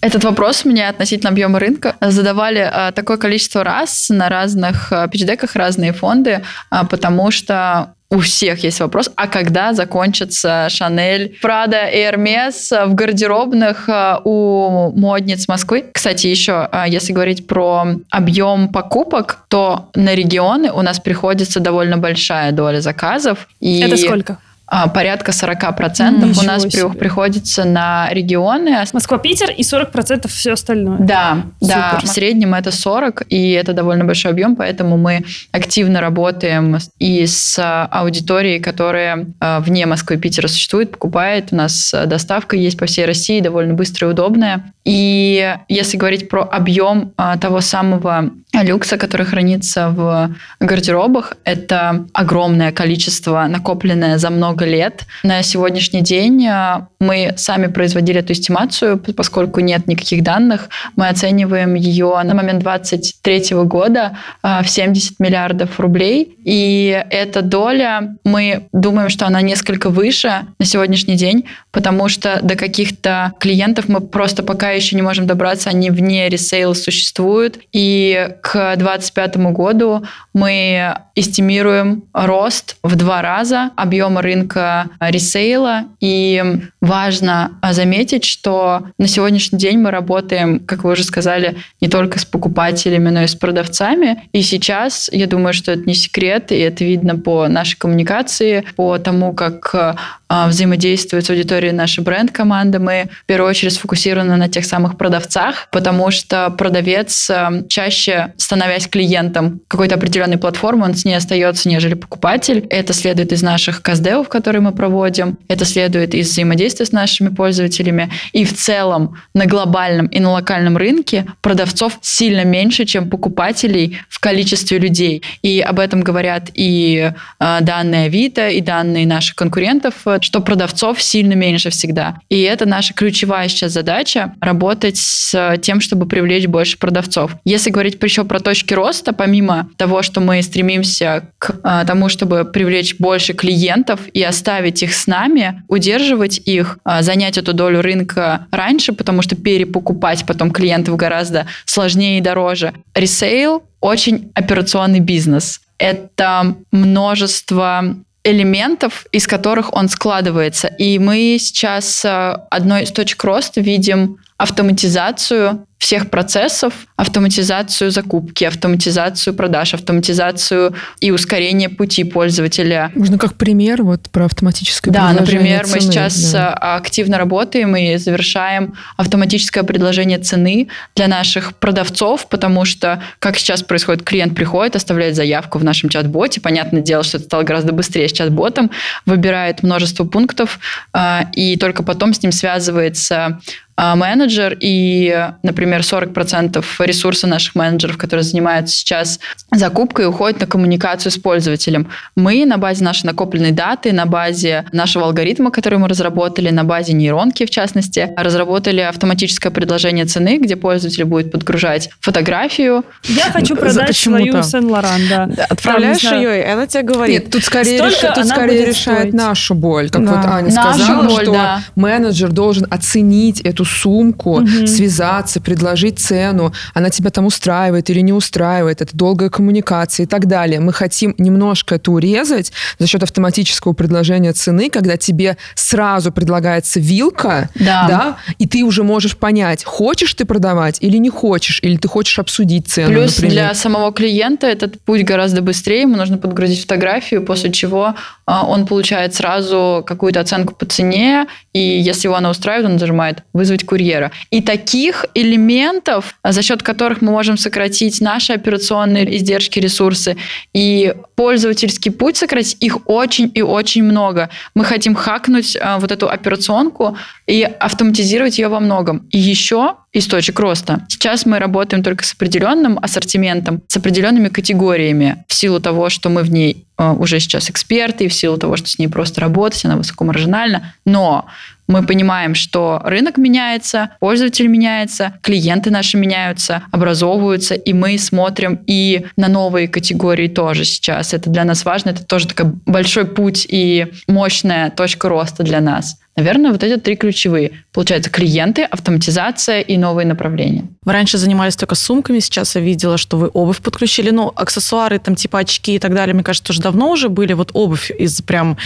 Speaker 1: Этот вопрос меня относительно объема рынка задавали а, такое количество раз на разных а, пичдеках, разные фонды, а, потому что у всех есть вопрос, а когда закончится Шанель, Прада и Эрмес в гардеробных э, у модниц Москвы? Кстати, еще, э, если говорить про объем покупок, то на регионы у нас приходится довольно большая доля заказов.
Speaker 2: И Это сколько?
Speaker 1: А, порядка 40% Ничего у нас себе. приходится на регионы.
Speaker 2: Москва-Питер и 40% все остальное.
Speaker 1: Да, Супер. да. В среднем это 40, и это довольно большой объем, поэтому мы активно работаем и с аудиторией, которая а, вне Москвы и Питера существует, покупает. У нас доставка есть по всей России, довольно быстрая и удобная. И если говорить про объем а, того самого люкса, который хранится в гардеробах, это огромное количество, накопленное за много лет. На сегодняшний день а, мы сами производили эту эстимацию, поскольку нет никаких данных. Мы оцениваем ее на момент 2023 года а, в 70 миллиардов рублей. И эта доля, мы думаем, что она несколько выше на сегодняшний день, потому что до каких-то клиентов мы просто пока еще не можем добраться, они вне ресейл существуют. И к 2025 году мы эстимируем рост в два раза объема рынка ресейла. И важно заметить, что на сегодняшний день мы работаем, как вы уже сказали, не только с покупателями, но и с продавцами. И сейчас, я думаю, что это не секрет, и это видно по нашей коммуникации, по тому, как а, взаимодействует с аудиторией наша бренд-команда. Мы в первую очередь сфокусированы на тех самых продавцах, потому что продавец, а, чаще становясь клиентом какой-то определенной платформы, он с ней остается, нежели покупатель. Это следует из наших каздевов, которые мы проводим, это следует из взаимодействия с нашими пользователями. И в целом на глобальном и на локальном рынке продавцов сильно меньше, чем покупателей в количестве людей. И об этом говорят и а, данные Авито, и данные наших конкурентов что продавцов сильно меньше всегда. И это наша ключевая сейчас задача — работать с тем, чтобы привлечь больше продавцов. Если говорить еще про точки роста, помимо того, что мы стремимся к а, тому, чтобы привлечь больше клиентов и оставить их с нами, удерживать их, а, занять эту долю рынка раньше, потому что перепокупать потом клиентов гораздо сложнее и дороже. Ресейл — очень операционный бизнес. Это множество элементов, из которых он складывается. И мы сейчас э, одной из точек роста видим автоматизацию всех процессов, автоматизацию закупки, автоматизацию продаж, автоматизацию и ускорение пути пользователя.
Speaker 3: Можно как пример вот про автоматическое
Speaker 1: да,
Speaker 3: предложение
Speaker 1: например,
Speaker 3: цены.
Speaker 1: мы сейчас
Speaker 3: да.
Speaker 1: А, активно работаем и завершаем автоматическое предложение цены для наших продавцов, потому что, как сейчас происходит, клиент приходит, оставляет заявку в нашем чат-боте, понятное дело, что это стало гораздо быстрее с чат-ботом, выбирает множество пунктов, а, и только потом с ним связывается менеджер, и, например, 40% ресурса наших менеджеров, которые занимаются сейчас закупкой, уходит на коммуникацию с пользователем. Мы на базе нашей накопленной даты, на базе нашего алгоритма, который мы разработали, на базе нейронки, в частности, разработали автоматическое предложение цены, где пользователь будет подгружать фотографию.
Speaker 2: Я хочу продать свою Сен-Лоран, да.
Speaker 4: Отправляешь Там, ее, и она тебе говорит.
Speaker 3: Нет, тут скорее, реш... тут скорее решает стоить. нашу боль. Как да. вот Аня нашу сказала, боль, что да. менеджер должен оценить эту эту сумку, угу. связаться, предложить цену, она тебя там устраивает или не устраивает, это долгая коммуникация и так далее. Мы хотим немножко это урезать за счет автоматического предложения цены, когда тебе сразу предлагается вилка, да. Да, и ты уже можешь понять, хочешь ты продавать или не хочешь, или ты хочешь обсудить цену,
Speaker 1: Плюс
Speaker 3: например.
Speaker 1: для самого клиента этот путь гораздо быстрее, ему нужно подгрузить фотографию, после чего а, он получает сразу какую-то оценку по цене, и если его она устраивает, он нажимает «вызвать курьера». И таких элементов, за счет которых мы можем сократить наши операционные издержки, ресурсы и пользовательский путь сократить, их очень и очень много. Мы хотим хакнуть а, вот эту операционку и автоматизировать ее во многом. И еще из точек роста. Сейчас мы работаем только с определенным ассортиментом, с определенными категориями в силу того, что мы в ней э, уже сейчас эксперты, и в силу того, что с ней просто работать, она высокомаржинальна. Но мы понимаем, что рынок меняется, пользователь меняется, клиенты наши меняются, образовываются, и мы смотрим и на новые категории тоже сейчас. Это для нас важно, это тоже такой большой путь и мощная точка роста для нас. Наверное, вот эти три ключевые. Получается, клиенты, автоматизация и новые направления.
Speaker 4: Вы раньше занимались только сумками, сейчас я видела, что вы обувь подключили. Ну, аксессуары, там, типа очки и так далее, мне кажется, уже давно уже были. Вот обувь из прям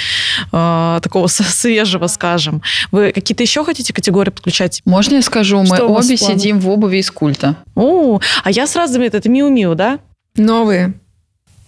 Speaker 4: э, такого свежего, скажем. Вы какие-то еще хотите категории подключать?
Speaker 1: Можно я скажу? Мы обе сидим в обуви из культа.
Speaker 4: О, а я сразу, это, это Миу-Миу, да?
Speaker 3: Новые.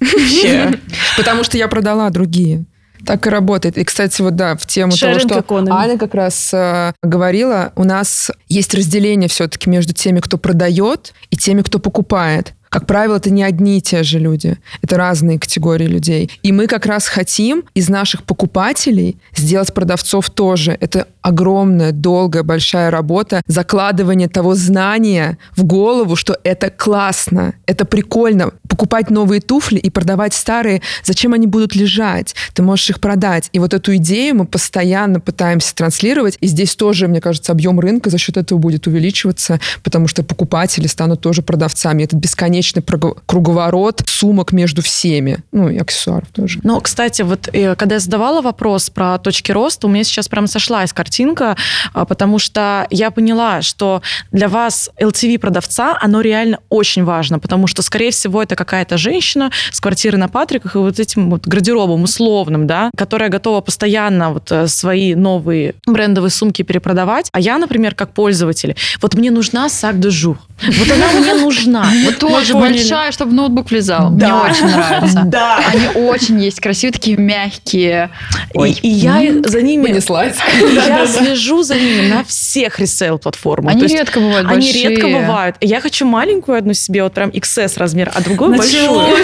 Speaker 3: Потому что я продала другие. Так и работает. И, кстати, вот да, в тему Sharing того, что economy. Аня как раз э, говорила, у нас есть разделение все-таки между теми, кто продает, и теми, кто покупает. Как правило, это не одни и те же люди. Это разные категории людей. И мы как раз хотим из наших покупателей сделать продавцов тоже. Это огромная, долгая, большая работа, закладывание того знания в голову, что это классно, это прикольно. Покупать новые туфли и продавать старые, зачем они будут лежать? Ты можешь их продать. И вот эту идею мы постоянно пытаемся транслировать. И здесь тоже, мне кажется, объем рынка за счет этого будет увеличиваться, потому что покупатели станут тоже продавцами. Это бесконечный круговорот сумок между всеми. Ну, и аксессуаров тоже.
Speaker 4: Но, кстати, вот э, когда я задавала вопрос про точки роста, у меня сейчас прям сошлась картинка, а, потому что я поняла, что для вас LTV продавца, оно реально очень важно, потому что, скорее всего, это какая-то женщина с квартиры на Патриках и вот этим вот гардеробом условным, да, которая готова постоянно вот э, свои новые брендовые сумки перепродавать. А я, например, как пользователь, вот мне нужна сак де жур. Вот она мне нужна.
Speaker 1: Вот тоже большая, чтобы ноутбук влезал. Мне очень нравится.
Speaker 4: Да.
Speaker 1: Они очень есть красивые, такие мягкие.
Speaker 4: И я за ними...
Speaker 3: Понеслась.
Speaker 4: Я слежу за ними на всех ресейл-платформах.
Speaker 1: Они редко бывают
Speaker 4: Они редко бывают. Я хочу маленькую одну себе, вот прям XS размер, а другую большую.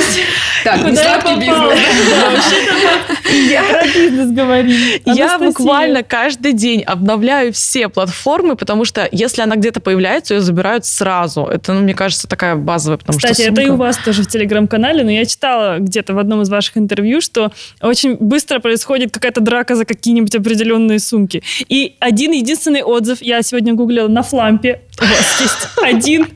Speaker 3: Так, не сладкий бизнес.
Speaker 2: Про бизнес говорим.
Speaker 4: Я буквально каждый день обновляю все платформы, потому что если она где-то появляется, ее забирают сразу. Это, ну, мне кажется, такая базовая, потому
Speaker 2: Кстати,
Speaker 4: что
Speaker 2: это и
Speaker 4: сумка-
Speaker 2: у вас тоже в телеграм-канале, но я читала где-то в одном из ваших интервью, что очень быстро происходит какая-то драка за какие-нибудь определенные сумки. И один единственный отзыв, я сегодня гуглила на флампе, у вас есть один.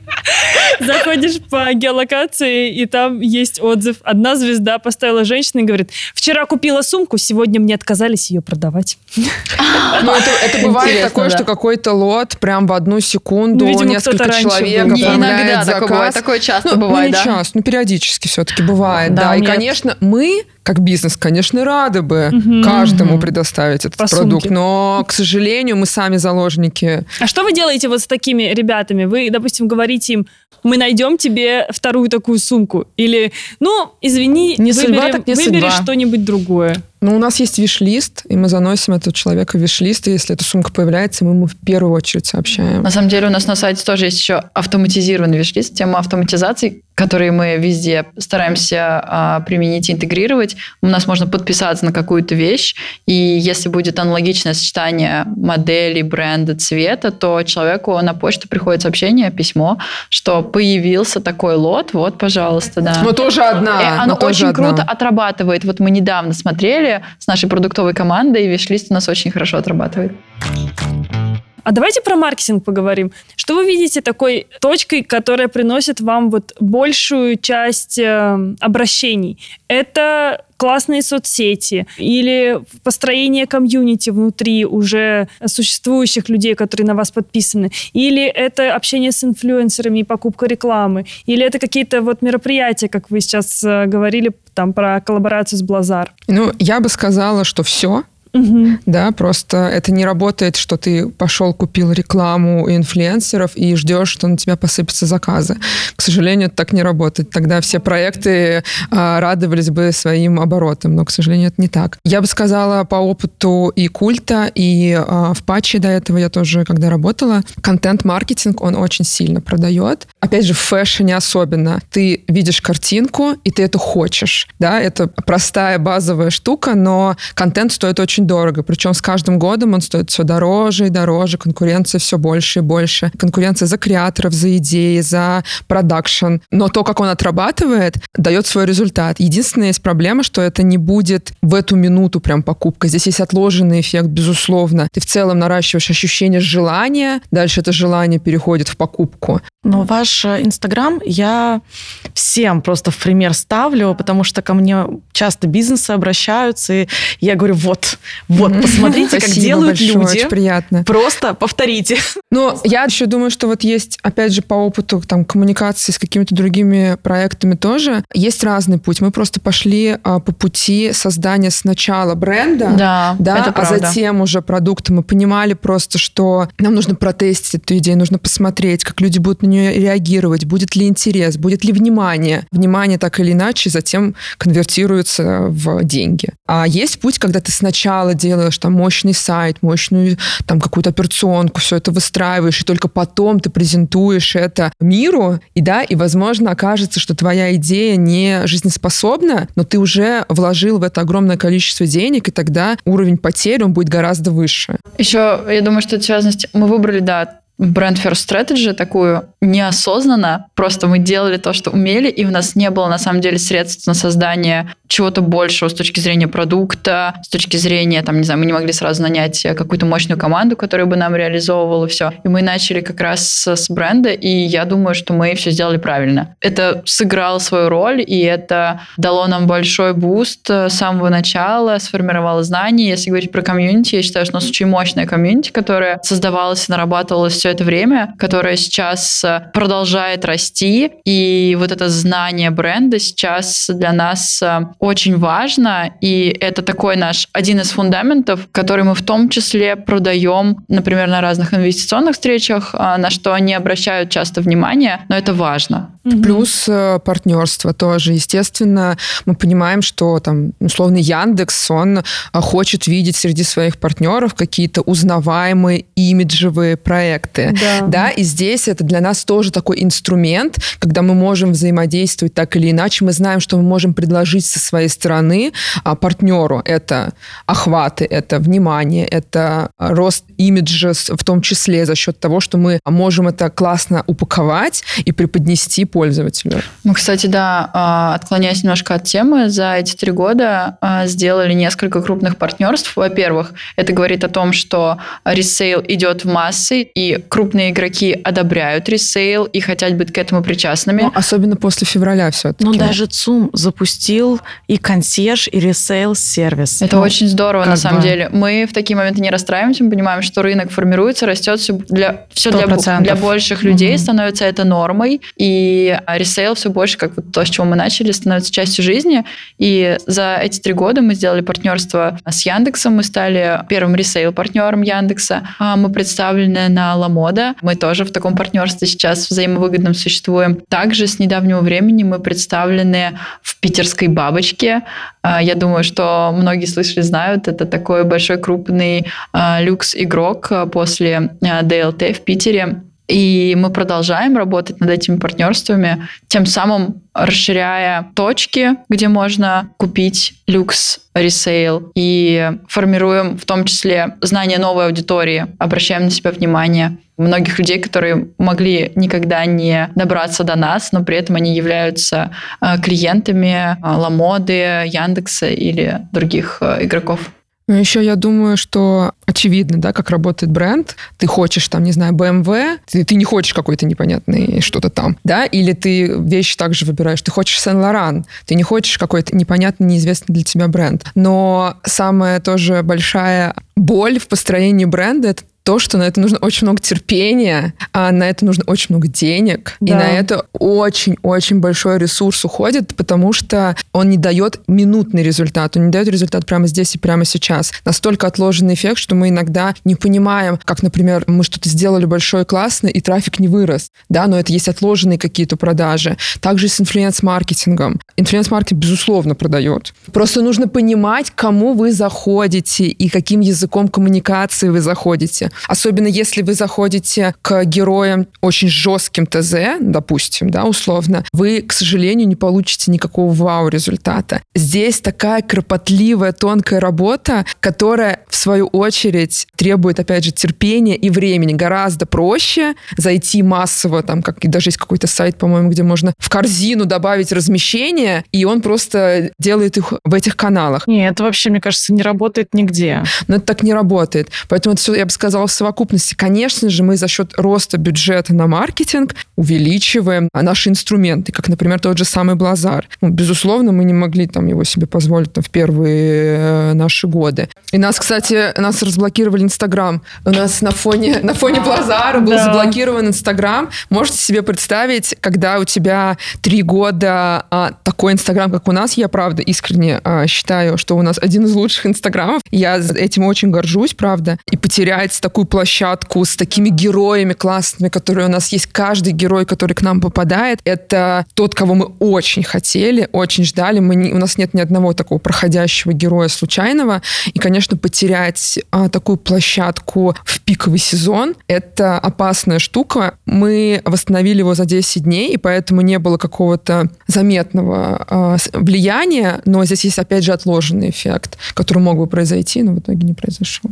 Speaker 2: Заходишь по геолокации, и там есть отзыв. Одна звезда поставила женщина и говорит, вчера купила сумку, сегодня мне отказались ее продавать.
Speaker 3: Ну, это, это бывает
Speaker 1: Интересно,
Speaker 3: такое,
Speaker 1: да.
Speaker 3: что какой-то лот прям в одну секунду
Speaker 2: Ну, видимо,
Speaker 3: несколько человек
Speaker 2: был.
Speaker 1: Иногда
Speaker 3: заказ.
Speaker 1: такое бывает, такое часто
Speaker 3: ну,
Speaker 1: бывает,
Speaker 3: ну, не
Speaker 1: да.
Speaker 3: часто, ну, периодически все-таки бывает,
Speaker 4: Да,
Speaker 3: да. И,
Speaker 4: нет.
Speaker 3: конечно, мы, как бизнес, конечно, рады бы
Speaker 2: Мгм.
Speaker 3: каждому предоставить этот
Speaker 2: По
Speaker 3: продукт,
Speaker 2: сумке.
Speaker 3: но, к сожалению, мы сами заложники.
Speaker 2: А что вы делаете вот с такими ребятами? Вы, допустим, говорите им, мы найдем тебе вторую такую сумку. Или, ну, извини,
Speaker 4: Не судьба,
Speaker 2: выберем-
Speaker 4: так не
Speaker 2: выбери
Speaker 4: судьба.
Speaker 2: что-нибудь другое.
Speaker 3: Ну, у нас есть виш-лист, и мы заносим этого человека в виш-лист, и если эта сумка появляется, мы ему в первую очередь сообщаем.
Speaker 1: На самом деле у нас на сайте тоже есть еще автоматизированный виш-лист, тема автоматизации, которые мы везде стараемся а, применить и интегрировать. У нас можно подписаться на какую-то вещь, и если будет аналогичное сочетание модели, бренда, цвета, то человеку на почту приходит сообщение, письмо, что появился такой лот, вот, пожалуйста, да.
Speaker 3: Но тоже
Speaker 1: И
Speaker 3: одна.
Speaker 1: оно
Speaker 3: но тоже
Speaker 1: очень
Speaker 3: одна.
Speaker 1: круто отрабатывает. Вот мы недавно смотрели с нашей продуктовой командой, и виш-лист у нас очень хорошо отрабатывает.
Speaker 2: А давайте про маркетинг поговорим. Что вы видите такой точкой, которая приносит вам вот большую часть э, обращений? Это классные соцсети или построение комьюнити внутри уже существующих людей, которые на вас подписаны, или это общение с инфлюенсерами и покупка рекламы, или это какие-то вот мероприятия, как вы сейчас э, говорили там про коллаборацию с Блазар.
Speaker 3: Ну, я бы сказала, что все.
Speaker 2: Мгм.
Speaker 3: Да, просто это не работает, что ты пошел, купил рекламу у инфлюенсеров и ждешь, что на тебя посыпятся заказы. К сожалению, это так не работает. Тогда все проекты а, радовались бы своим оборотам, но, к сожалению, это не так. Я бы сказала по опыту и культа, и а, в патче до этого я тоже, когда работала, контент-маркетинг, он очень сильно продает. Опять же, в фэшне особенно. Ты видишь картинку, и ты это хочешь. Да, это простая базовая штука, но контент стоит очень дорого. Причем с каждым годом он стоит все дороже и дороже, конкуренция все больше и больше. Конкуренция за креаторов, за идеи, за продакшн. Но то, как он отрабатывает, дает свой результат. Единственная есть проблема, что это не будет в эту минуту прям покупка. Здесь есть отложенный эффект, безусловно. Ты в целом наращиваешь ощущение желания, дальше это желание переходит в покупку.
Speaker 4: Но ваш э, Инстаграм я всем просто в пример ставлю, потому что ко мне часто бизнесы обращаются, и я говорю, вот, вот, посмотрите, как
Speaker 3: Спасибо
Speaker 4: делают
Speaker 3: большое,
Speaker 4: люди.
Speaker 3: Очень приятно.
Speaker 4: Просто повторите.
Speaker 3: Но я еще думаю, что вот есть, опять же, по опыту там, коммуникации с какими-то другими проектами тоже, есть разный путь. Мы просто пошли а, по пути создания сначала бренда,
Speaker 1: Да,
Speaker 3: да,
Speaker 1: это
Speaker 3: а
Speaker 1: правда.
Speaker 3: затем уже продукта. Мы понимали просто, что нам нужно протестить эту идею, нужно посмотреть, как люди будут на нее реагировать, будет ли интерес, будет ли внимание. Внимание так или иначе затем конвертируется в деньги. А есть путь, когда ты сначала сначала делаешь там мощный сайт, мощную там какую-то операционку, все это выстраиваешь, и только потом ты презентуешь это миру, и да, и возможно окажется, что твоя идея не жизнеспособна, но ты уже вложил в это огромное количество денег, и тогда уровень потерь, он будет гораздо выше.
Speaker 1: Еще, я думаю, что это связано с мы выбрали, да, brand first strategy такую неосознанно. Просто мы делали то, что умели, и у нас не было на самом деле средств на создание чего-то большего с точки зрения продукта, с точки зрения, там, не знаю, мы не могли сразу нанять какую-то мощную команду, которая бы нам реализовывала все. И мы начали как раз с бренда, и я думаю, что мы все сделали правильно. Это сыграло свою роль, и это дало нам большой буст с самого начала, сформировало знания. Если говорить про комьюнити, я считаю, что у нас очень мощная комьюнити, которая создавалась и нарабатывалась все это время, которая сейчас продолжает расти, и вот это знание бренда сейчас для нас очень важно, и это такой наш один из фундаментов, который мы в том числе продаем, например, на разных инвестиционных встречах, а, на что они обращают часто внимание, но это важно.
Speaker 3: Плюс э, партнерство тоже. Естественно, мы понимаем, что там условно Яндекс, он хочет видеть среди своих партнеров какие-то узнаваемые имиджевые проекты. Да. да, и здесь это для нас тоже такой инструмент, когда мы можем взаимодействовать так или иначе. Мы знаем, что мы можем предложить со своей стороны а, партнеру. Это охваты, это внимание, это рост имиджа в том числе за счет того, что мы можем это классно упаковать и преподнести пользователю.
Speaker 1: Мы, кстати, да, а, отклоняясь немножко от темы, за эти три года а, сделали несколько крупных партнерств. Во-первых, это говорит о том, что ресейл идет в массы, и крупные игроки одобряют ресейл и хотят быть к этому причастными.
Speaker 3: Ну, особенно после февраля все-таки.
Speaker 4: Но даже ЦУМ запустил и консьерж, и ресейл-сервис.
Speaker 1: Это ну, очень здорово, на самом бы. деле. Мы в такие моменты не расстраиваемся, мы понимаем, что рынок формируется, растет все для, все для, для больших людей, угу. становится это нормой, и ресейл все больше, как вот то, с чего мы начали, становится частью жизни. И за эти три года мы сделали партнерство с Яндексом, мы стали первым ресейл-партнером Яндекса. А мы представлены на Ламода, мы тоже в таком партнерстве сейчас взаимовыгодном существуем. Также с недавнего времени мы представлены в питерской Бабочке. А, я думаю, что многие слышали, знают, это такой большой крупный а, люкс-игрок после DLT в Питере. И мы продолжаем работать над этими партнерствами, тем самым расширяя точки, где можно купить люкс ресейл и формируем в том числе знания новой аудитории, обращаем на себя внимание многих людей, которые могли никогда не добраться до нас, но при этом они являются э, клиентами э, Ламоды, Яндекса или других э, игроков.
Speaker 3: Ну, еще я думаю, что очевидно, да, как работает бренд. Ты хочешь, там, не знаю, BMW, ты, ты не хочешь какой-то непонятный что-то там, да, или ты вещи также выбираешь. Ты хочешь Сен-Лоран, ты не хочешь какой-то непонятный, неизвестный для тебя бренд. Но самая тоже большая боль в построении бренда — это то, что на это нужно очень много терпения, а на это нужно очень много денег, да. и на это очень-очень большой ресурс уходит, потому что он не дает минутный результат, он не дает результат прямо здесь и прямо сейчас. Настолько отложенный эффект, что мы иногда не понимаем, как, например, мы что-то сделали большое, классное, и трафик не вырос, да, но это есть отложенные какие-то продажи. Также с инфлюенс-маркетингом. Инфлюенс-маркетинг, безусловно, продает. Просто нужно понимать, кому вы заходите и каким языком коммуникации вы заходите. Особенно если вы заходите к героям очень жестким ТЗ, допустим, да, условно, вы, к сожалению, не получите никакого вау-результата. Здесь такая кропотливая, тонкая работа, которая, в свою очередь, требует, опять же, терпения и времени. Гораздо проще зайти массово, там, как даже есть какой-то сайт, по-моему, где можно в корзину добавить размещение, и он просто делает их в этих каналах.
Speaker 4: Нет, это вообще, мне кажется, не работает нигде.
Speaker 3: Но это так не работает. Поэтому это все, я бы сказала, в совокупности, конечно же, мы за счет роста бюджета на маркетинг увеличиваем наши инструменты, как, например, тот же самый Блазар. Ну, безусловно, мы не могли там его себе позволить там, в первые э, наши годы. И нас, кстати, нас разблокировали Инстаграм. У нас на фоне, на фоне Блазара был да. заблокирован Инстаграм. Можете себе представить, когда у тебя три года а, такой Инстаграм, как у нас, я правда искренне а, считаю, что у нас один из лучших Инстаграмов. Я этим очень горжусь, правда. И потерять такую площадку с такими героями классными, которые у нас есть. Каждый герой, который к нам попадает, это тот, кого мы очень хотели, очень ждали. Мы не, у нас нет ни одного такого проходящего героя случайного. И, конечно, потерять а, такую площадку в пиковый сезон — это опасная штука. Мы восстановили его за 10 дней, и поэтому не было какого-то заметного а, влияния, но здесь есть, опять же, отложенный эффект, который мог бы произойти, но в итоге не произошел.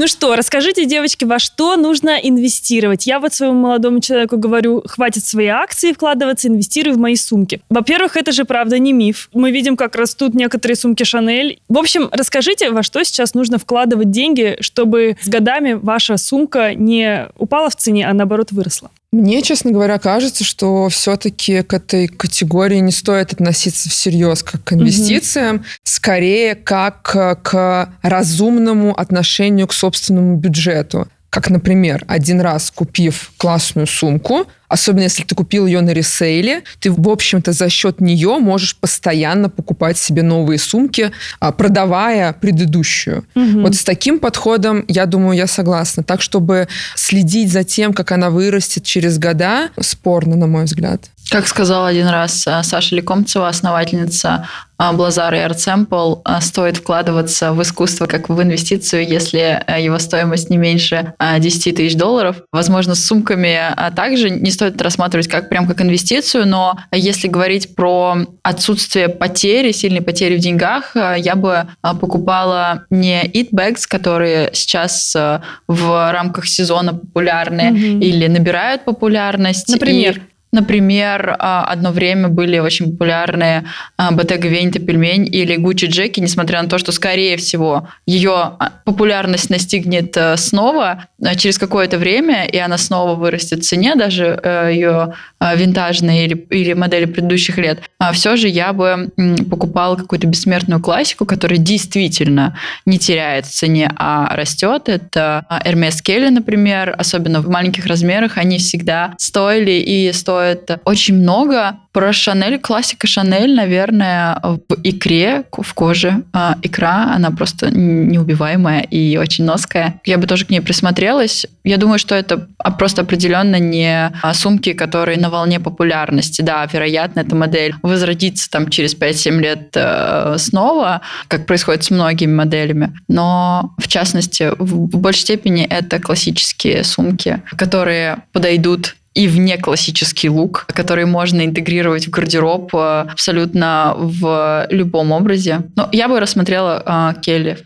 Speaker 2: Ну что, расскажите, девочки, во что нужно инвестировать? Я вот своему молодому человеку говорю, хватит свои акции вкладываться, инвестируй в мои сумки. Во-первых, это же правда не миф. Мы видим, как растут некоторые сумки Шанель. В общем, расскажите, во что сейчас нужно вкладывать деньги, чтобы с годами ваша сумка не упала в цене, а наоборот выросла.
Speaker 3: Мне, честно говоря, кажется, что все-таки к этой категории не стоит относиться всерьез как к инвестициям, угу. скорее как к разумному отношению к собственному бюджету. Как, например, один раз купив классную сумку, особенно если ты купил ее на ресейле, ты, в общем-то, за счет нее можешь постоянно покупать себе новые сумки, а, продавая предыдущую. Угу. Вот с таким подходом, я думаю, я согласна. Так, чтобы следить за тем, как она вырастет через года, спорно, на мой взгляд.
Speaker 1: Как сказала один раз э, Саша Лекомцева, основательница э, Блазар и ArtSample, стоит вкладываться в искусство как в инвестицию, если его стоимость не меньше 10 тысяч долларов. Возможно, с сумками также не стоит рассматривать как прям как инвестицию, но если говорить про отсутствие потери, сильной потери в деньгах, я бы покупала не eat bags, которые сейчас в рамках сезона популярны mm-hmm. или набирают популярность.
Speaker 2: Например?
Speaker 1: И Например, а, одно время были очень популярные Bottega Veneta пельмень или Gucci Джеки, несмотря на то, что, скорее всего, ее а, популярность настигнет э, снова а, через какое-то время, и она снова вырастет в цене, даже э, ее винтажные или, или модели предыдущих лет. Все же я бы покупала какую-то бессмертную классику, которая действительно не теряет в цене, а растет. Это Hermes Kelly, например, особенно в маленьких размерах, они всегда стоили и стоят стоит очень много. Про Шанель, классика Шанель, наверное, в икре, в коже. А, икра, она просто неубиваемая и очень ноская. Я бы тоже к ней присмотрелась. Я думаю, что это просто определенно не а, сумки, которые на волне популярности. Да, вероятно, эта модель возродится там через 5-7 лет э, снова, как происходит с многими моделями. Но, в частности, в большей степени это классические сумки, которые подойдут и вне классический лук, который можно интегрировать в гардероб э, абсолютно в любом образе. Но я бы рассмотрела а, Келли.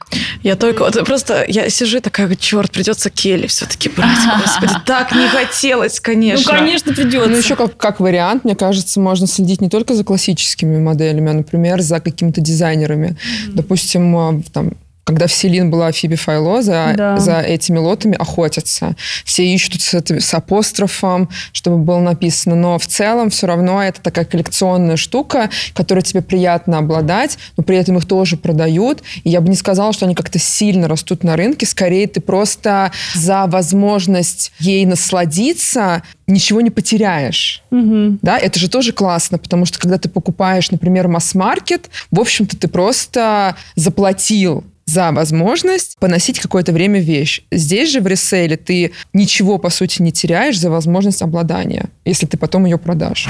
Speaker 4: Я только вот просто я сижу такая, черт, придется Келли все-таки брать. Господи, так не хотелось, конечно.
Speaker 2: Ну, конечно, придется.
Speaker 3: Ну, еще как, как вариант, мне кажется, можно следить не только за классическими моделями, а, например, за какими-то дизайнерами. Mm-hmm. Допустим, а, там когда в Селин была Фиби Файло, за, да. за этими лотами охотятся. Все ищут с, с апострофом, чтобы было написано. Но в целом все равно это такая коллекционная штука, которой тебе приятно обладать, но при этом их тоже продают. И я бы не сказала, что они как-то сильно растут на рынке. Скорее, ты просто за возможность ей насладиться ничего не потеряешь. Угу. Да, это же тоже классно, потому что когда ты покупаешь, например, масс-маркет, в общем-то, ты просто заплатил за возможность поносить какое-то время вещь. Здесь же в ресейле ты ничего, по сути, не теряешь за возможность обладания, если ты потом ее продашь.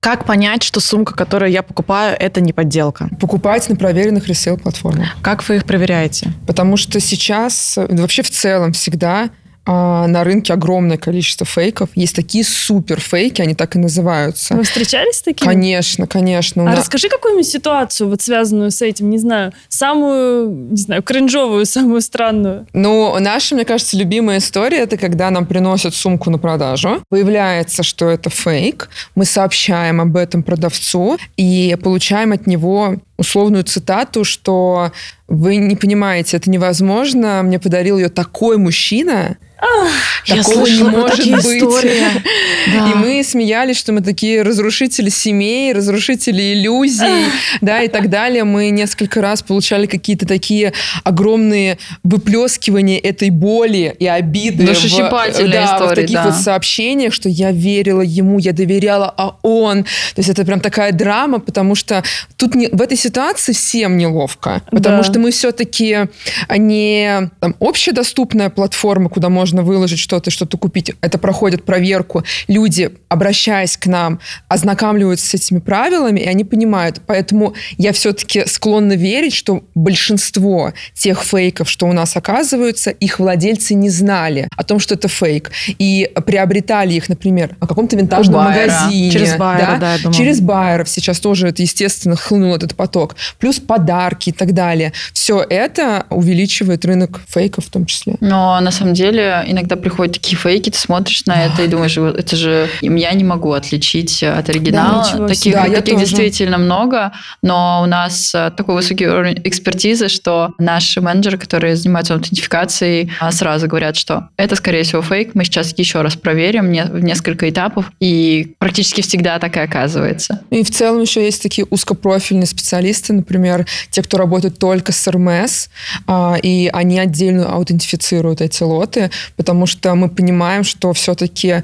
Speaker 4: Как понять, что сумка, которую я покупаю, это не подделка?
Speaker 3: Покупать на проверенных ресейл-платформах.
Speaker 4: Как вы их проверяете?
Speaker 3: Потому что сейчас, вообще в целом всегда а, на рынке огромное количество фейков. Есть такие супер фейки, они так и называются.
Speaker 2: Вы встречались с такими?
Speaker 3: Конечно, конечно.
Speaker 2: А нас... расскажи какую-нибудь ситуацию, вот связанную с этим, не знаю, самую, не знаю, кринжовую, самую странную.
Speaker 3: Ну, наша, мне кажется, любимая история, это когда нам приносят сумку на продажу, выявляется, что это фейк, мы сообщаем об этом продавцу и получаем от него условную цитату, что вы не понимаете, это невозможно. Мне подарил ее такой мужчина.
Speaker 4: Я
Speaker 3: Такого
Speaker 4: слышала
Speaker 3: не может быть.
Speaker 4: Да.
Speaker 3: И мы смеялись, что мы такие разрушители семей, разрушители иллюзий, да, и так далее. Мы несколько раз получали какие-то такие огромные выплескивания этой боли и обиды. в-
Speaker 1: Душещипательные
Speaker 3: да, в
Speaker 1: истории,
Speaker 3: таких
Speaker 1: да.
Speaker 3: вот сообщениях, что я верила ему, я доверяла, а он. То есть это прям такая драма, потому что тут не- в этой ситуации всем неловко. Потому
Speaker 2: Да.
Speaker 3: что мы все-таки не там, общедоступная платформа, куда можно выложить что-то, что-то купить. Это проходит проверку. Люди, обращаясь к нам, ознакомливаются с этими правилами, и они понимают. Поэтому я все-таки склонна верить, что большинство тех фейков, что у нас оказываются, их владельцы не знали о том, что это фейк. И приобретали их, например, в каком-то винтажном магазине.
Speaker 4: Через байера, да, я думаю.
Speaker 3: Через байеров сейчас тоже это, естественно, хлынул этот поток. Плюс подарки и так далее. Все это увеличивает рынок фейков в том числе.
Speaker 1: Но на самом деле иногда приходят такие фейки, ты смотришь на это и думаешь, это же я не могу отличить от оригинала.
Speaker 2: ничего
Speaker 1: таких.
Speaker 3: Да,
Speaker 1: таких действительно много, но у нас э, такой высокий уровень экспертизы, что наши менеджеры, которые занимаются аутентификацией, а, сразу говорят, что это, скорее всего, фейк. Мы сейчас еще раз проверим в несколько этапов, и практически всегда так и оказывается.
Speaker 3: И в целом еще есть такие узкопрофильные специалисты, например, те, кто работают только с РМС, а, и они отдельно аутентифицируют эти лоты, потому что мы понимаем, что все-таки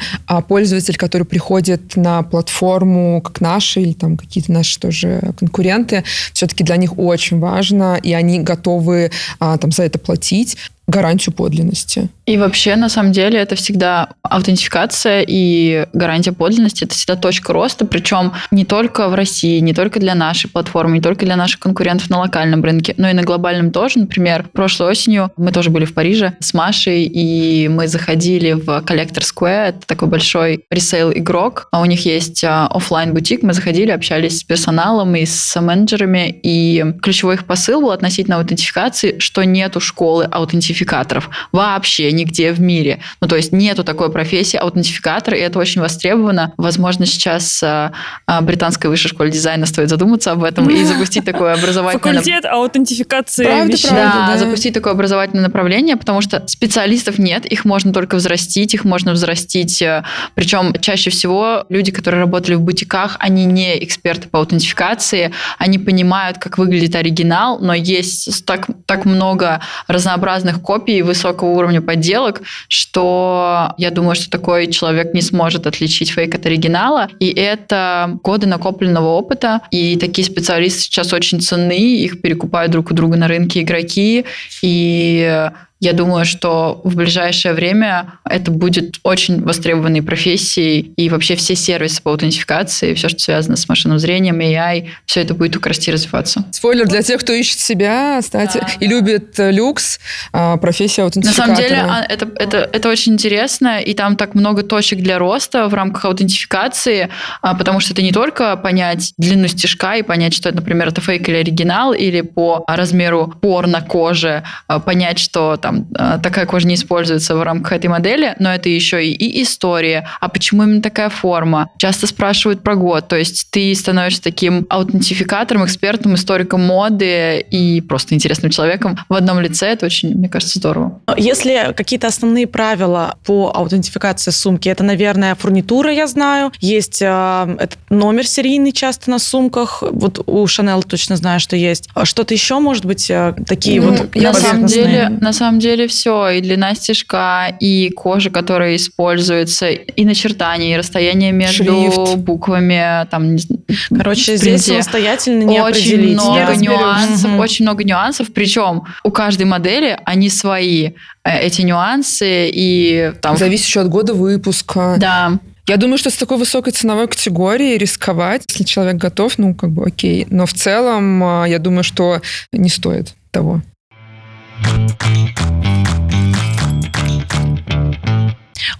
Speaker 3: пользователь, который приходит на платформу, как наши, или там какие-то наши тоже конкуренты, все-таки для них очень важно, и они готовы а, там за это платить гарантию подлинности.
Speaker 1: И вообще, на самом деле, это всегда аутентификация и гарантия подлинности. Это всегда точка роста, причем не только в России, не только для нашей платформы, не только для наших конкурентов на локальном рынке, но и на глобальном тоже. Например, прошлой осенью мы тоже были в Париже с Машей, и мы заходили в Collector Square, это такой большой ресейл-игрок, а у них есть офлайн бутик мы заходили, общались с персоналом и с менеджерами, и ключевой их посыл был относительно аутентификации, что нету школы аутентификации аутентификаторов вообще нигде в мире. Ну, то есть нету такой профессии аутентификатор, и это очень востребовано. Возможно, сейчас а, а, британской высшей школе дизайна стоит задуматься об этом и запустить такое образовательное...
Speaker 2: Факультет аутентификации
Speaker 3: Правда,
Speaker 2: вещей.
Speaker 3: правда.
Speaker 1: Да,
Speaker 3: да.
Speaker 1: запустить такое образовательное направление, потому что специалистов нет, их можно только взрастить, их можно взрастить. э, Причем чаще всего люди, которые работали в бутиках, они не эксперты по аутентификации, они понимают, как выглядит оригинал, но есть так, так много разнообразных копий высокого уровня подделок, что я думаю, что такой человек не сможет отличить фейк от оригинала. И это годы накопленного опыта. И такие специалисты сейчас очень ценны, их перекупают друг у друга на рынке игроки. И я думаю, что в ближайшее время это будет очень востребованной профессией, и вообще все сервисы по аутентификации, все, что связано с машинным зрением, AI, все это будет только расти и развиваться.
Speaker 3: Спойлер для тех, кто ищет себя, кстати, и любит э, люкс, а, профессия
Speaker 1: На
Speaker 3: аутентификатора.
Speaker 1: самом деле а, это, это, это очень интересно, и там так много точек для роста в рамках аутентификации, а, потому что это не только понять длину стежка и понять, что это, например, это фейк или оригинал, или по размеру пор на коже понять, что там а, такая кожа не используется в рамках этой модели, но это еще и, и история. А почему именно такая форма? Часто спрашивают про год, то есть ты становишься таким аутентификатором, экспертом, историком моды и просто интересным человеком в одном лице. Это очень, мне кажется, здорово.
Speaker 4: Если какие-то основные правила по аутентификации сумки, это, наверное, фурнитура, я знаю. Есть э, этот номер серийный часто на сумках. Вот у Chanel точно знаю, что есть. А Что-то еще, может быть, такие
Speaker 3: Ну,
Speaker 4: вот
Speaker 1: на самом деле, на самом деле все, и длина стежка, и кожа, которая используется, и начертание, и расстояние между
Speaker 3: Шрифт.
Speaker 1: буквами, там, не
Speaker 4: Короче, здесь самостоятельно не
Speaker 1: очень много
Speaker 4: да?
Speaker 1: нюансов,
Speaker 4: Мгм.
Speaker 1: очень много нюансов. Причем у каждой модели они свои э, эти нюансы и там.
Speaker 3: Зависит еще от года выпуска.
Speaker 1: Да,
Speaker 3: Я думаю, что с такой высокой ценовой категорией рисковать, если человек готов, ну, как бы окей. Но в целом, а, я думаю, что не стоит того.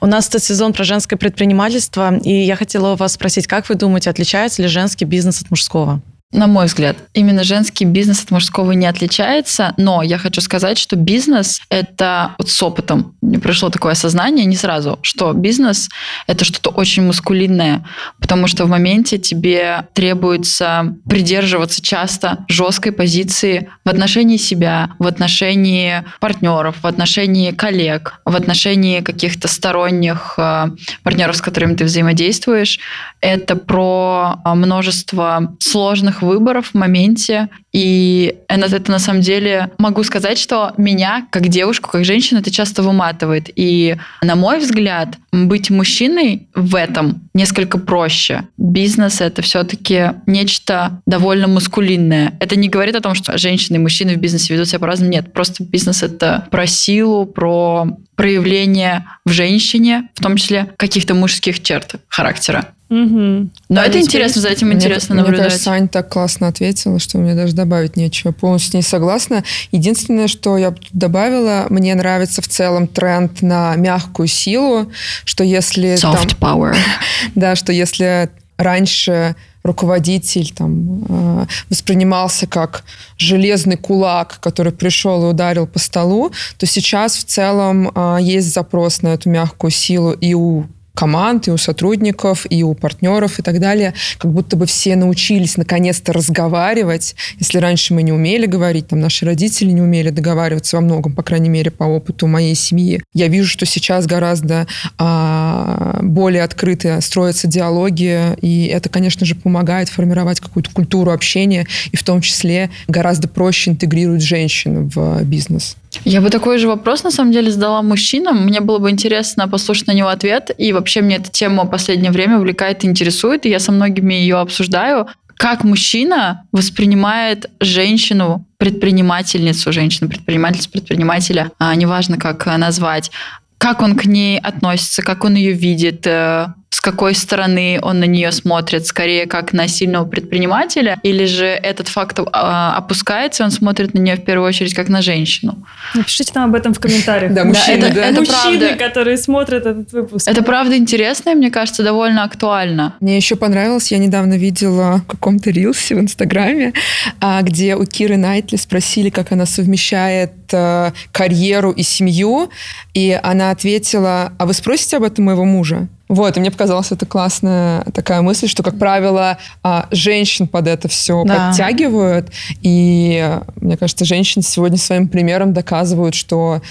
Speaker 4: У нас этот сезон про женское предпринимательство, и я хотела вас спросить, как вы думаете, отличается ли женский бизнес от мужского?
Speaker 1: На мой взгляд, именно женский бизнес от мужского не отличается, но я хочу сказать, что бизнес — это вот с опытом. Мне пришло такое осознание не сразу, что бизнес — это что-то очень мускулинное, потому что в моменте тебе требуется придерживаться часто жесткой позиции в отношении себя, в отношении партнеров, в отношении коллег, в отношении каких-то сторонних э, партнеров, с которыми ты взаимодействуешь. Это про э, множество сложных выборов в моменте. И это на самом деле могу сказать, что меня, как девушку, как женщину, это часто выматывает. И, на мой взгляд, быть мужчиной в этом несколько проще. Бизнес — это все-таки нечто довольно мускулинное. Это не говорит о том, что женщины и мужчины в бизнесе ведут себя по-разному. Нет, просто бизнес — это про силу, про проявление в женщине, в том числе каких-то мужских черт характера.
Speaker 2: Угу.
Speaker 1: Но
Speaker 2: Да,
Speaker 1: это интересно, за этим
Speaker 3: Мне-
Speaker 1: интересно
Speaker 3: мне,
Speaker 1: наблюдать.
Speaker 3: кажется, Аня так классно ответила, что мне даже добавить нечего. Полностью с ней согласна. Единственное, что я добавила, мне нравится в целом тренд на мягкую силу, что если там,
Speaker 1: Soft power.
Speaker 3: да, что если раньше руководитель там, э, воспринимался как железный кулак, который пришел и ударил по столу, то сейчас в целом э, есть запрос на эту мягкую силу и у команд, и у сотрудников, и у партнеров и так далее, как будто бы все научились наконец-то разговаривать. Если раньше мы не умели говорить, там наши родители не умели договариваться во многом, по крайней мере, по опыту моей семьи. Я вижу, что сейчас гораздо а, более открыто строятся диалоги, и это, конечно же, помогает формировать какую-то культуру общения, и в том числе гораздо проще интегрирует женщин в бизнес.
Speaker 1: Я бы такой же вопрос, на самом деле, задала мужчинам. Мне было бы интересно послушать на него ответ. И вообще мне эта тема в последнее время увлекает и интересует, и я со многими ее обсуждаю. Как мужчина воспринимает женщину, предпринимательницу, женщину-предпринимательницу, предпринимателя, а, неважно, как а, назвать, как он к ней относится, как он ее видит, э, с какой стороны он на нее смотрит, скорее как на сильного предпринимателя, или же этот факт а, опускается, и он смотрит на нее в первую очередь как на женщину.
Speaker 2: Напишите нам об этом в комментариях.
Speaker 3: Да, мужчины,
Speaker 1: это-
Speaker 3: да.
Speaker 1: это
Speaker 2: Мужчины,
Speaker 1: правда.
Speaker 2: которые смотрят этот выпуск.
Speaker 1: Это правда интересно и, мне кажется, довольно актуально.
Speaker 3: Мне еще понравилось, я недавно видела в каком-то рилсе в Инстаграме, а, где у Киры Найтли спросили, как она совмещает э, карьеру и семью, и она ответила, а вы спросите об этом моего мужа? Вот, и мне показалась это классная такая мысль, что, как правило, а, женщин под это все
Speaker 4: Да.
Speaker 3: подтягивают, и э, мне кажется, женщины сегодня своим примером доказывают, что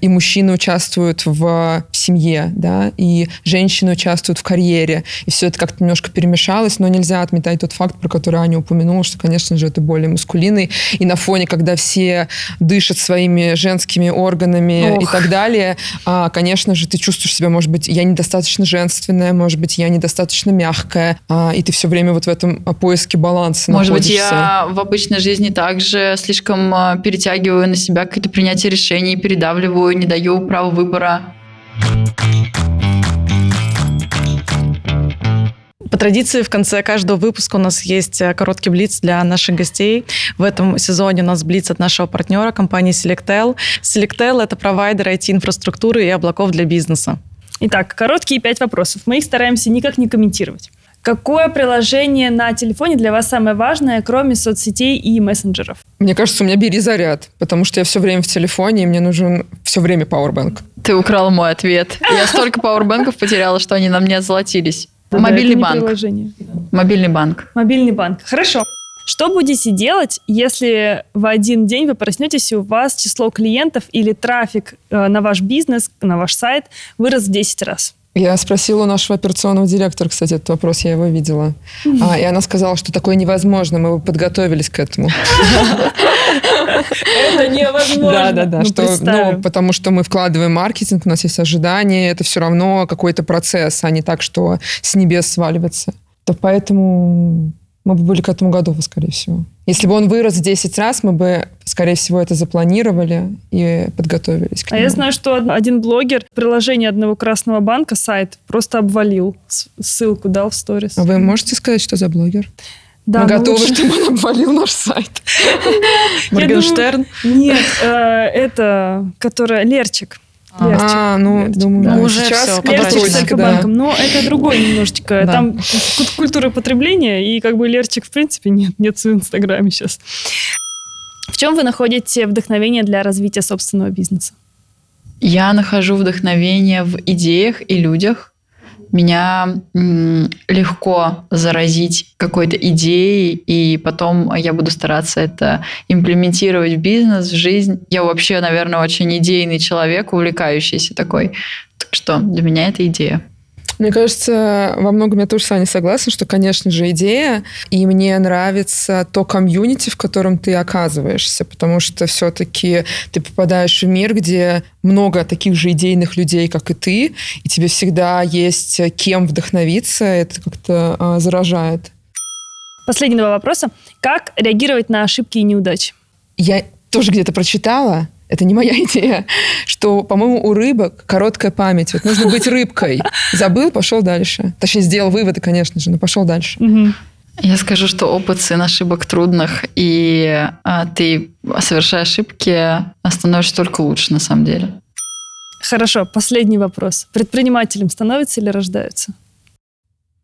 Speaker 3: и мужчины участвуют в семье, да, и женщины участвуют в карьере, и все это как-то немножко перемешалось, но нельзя отметать тот факт, про который Аня упомянула, что, конечно же, это более мускулинный, и на фоне, когда все дышат своими женскими органами и
Speaker 2: Ох.
Speaker 3: так далее, а, конечно же, ты чувствуешь себя, может быть, я недостаточно женственная, может быть, я недостаточно мягкая, а, и ты все время вот в этом а, поиске баланса
Speaker 1: Может быть,
Speaker 3: находишься.
Speaker 1: я в обычной жизни также слишком э, перетягиваю на себя какие-то принятия решений, передавливаю, не даю права выбора.
Speaker 4: По традиции, в конце каждого выпуска у нас есть э, короткий блиц для наших гостей. В этом сезоне у нас блиц от нашего партнера, компании Selectel. Selectel — это провайдер IT-инфраструктуры и облаков для бизнеса.
Speaker 2: Итак, короткие пять вопросов. Мы их стараемся никак не комментировать. Какое приложение на телефоне для вас самое важное, кроме соцсетей и мессенджеров?
Speaker 3: Мне кажется, у меня бери заряд, потому что я все время в телефоне, и мне нужен все время пауэрбанк.
Speaker 1: Ты украл мой ответ. Я столько пауэрбэнков потеряла, что они на мне золотились.
Speaker 2: Да-да,
Speaker 1: Мобильный банк.
Speaker 2: приложение.
Speaker 1: Мобильный банк.
Speaker 2: Мобильный банк. Хорошо. Что будете делать, если в один день вы проснетесь, и у вас число клиентов или трафик э, на ваш бизнес, на ваш сайт вырос в 10 раз?
Speaker 3: Я спросила у нашего операционного директора, кстати, этот вопрос, я его видела. А, и она сказала, что такое невозможно, мы бы подготовились к этому.
Speaker 2: Это невозможно.
Speaker 3: Да, да, да.
Speaker 2: Ну,
Speaker 3: Что, ну, потому что мы вкладываем маркетинг, у нас есть ожидания, это все равно какой-то процесс, а не так, что с небес сваливается. То поэтому мы бы были к этому готовы, скорее всего. Если бы он вырос в 10 раз, мы бы, скорее всего, это запланировали и подготовились к
Speaker 2: А я знаю, что од- один блогер приложение одного красного банка, сайт, просто обвалил. Ссылку дал в сторис.
Speaker 3: А вы можете сказать, что за блогер?
Speaker 2: Да,
Speaker 3: мы
Speaker 2: ну
Speaker 3: готовы,
Speaker 2: лучше-
Speaker 3: чтобы он обвалил наш сайт.
Speaker 4: Моргенштерн.
Speaker 2: Нет, э, это, которая Лерчик.
Speaker 3: А, ну, думаю,
Speaker 2: да.
Speaker 3: да.
Speaker 4: Уже
Speaker 3: сейчас
Speaker 4: Подросток,
Speaker 2: с
Speaker 3: да.
Speaker 2: Альфа-банком, но это другой немножечко.
Speaker 3: Да.
Speaker 2: Там культ- культура потребления, и как бы Лерчик в принципе нет, нет в Инстаграме сейчас. В чем вы находите вдохновение для развития собственного бизнеса?
Speaker 1: Я нахожу вдохновение в идеях и людях. Меня легко заразить какой-то идеей, и потом я буду стараться это имплементировать в бизнес, в жизнь. Я вообще, наверное, очень идейный человек, увлекающийся такой. Так что для меня это идея.
Speaker 3: Мне кажется, во многом я тоже с вами согласна, что, конечно же, идея, и мне нравится то комьюнити, в котором ты оказываешься, потому что все-таки ты попадаешь в мир, где много таких же идейных людей, как и ты, и тебе всегда есть кем вдохновиться, это как-то а, заражает.
Speaker 2: Последние два вопроса. Как реагировать на ошибки и неудачи?
Speaker 3: Я тоже где-то прочитала, это не моя идея, что, по-моему, у рыбок короткая память. Вот нужно быть рыбкой. Забыл, пошел дальше. Точнее, сделал выводы, конечно же, но пошел дальше.
Speaker 1: Я скажу, что опыт сын ошибок трудных, и а, ты, совершая ошибки, становишься только лучше на самом деле.
Speaker 2: Хорошо, последний вопрос. Предпринимателем становятся или рождаются?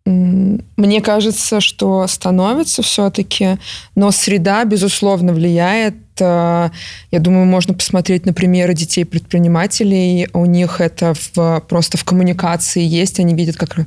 Speaker 3: Мне кажется, что становится все-таки, но среда, безусловно, влияет. Э, Я думаю, можно посмотреть на примеры детей-предпринимателей. У них это в- просто в коммуникации есть. Они видят, как э,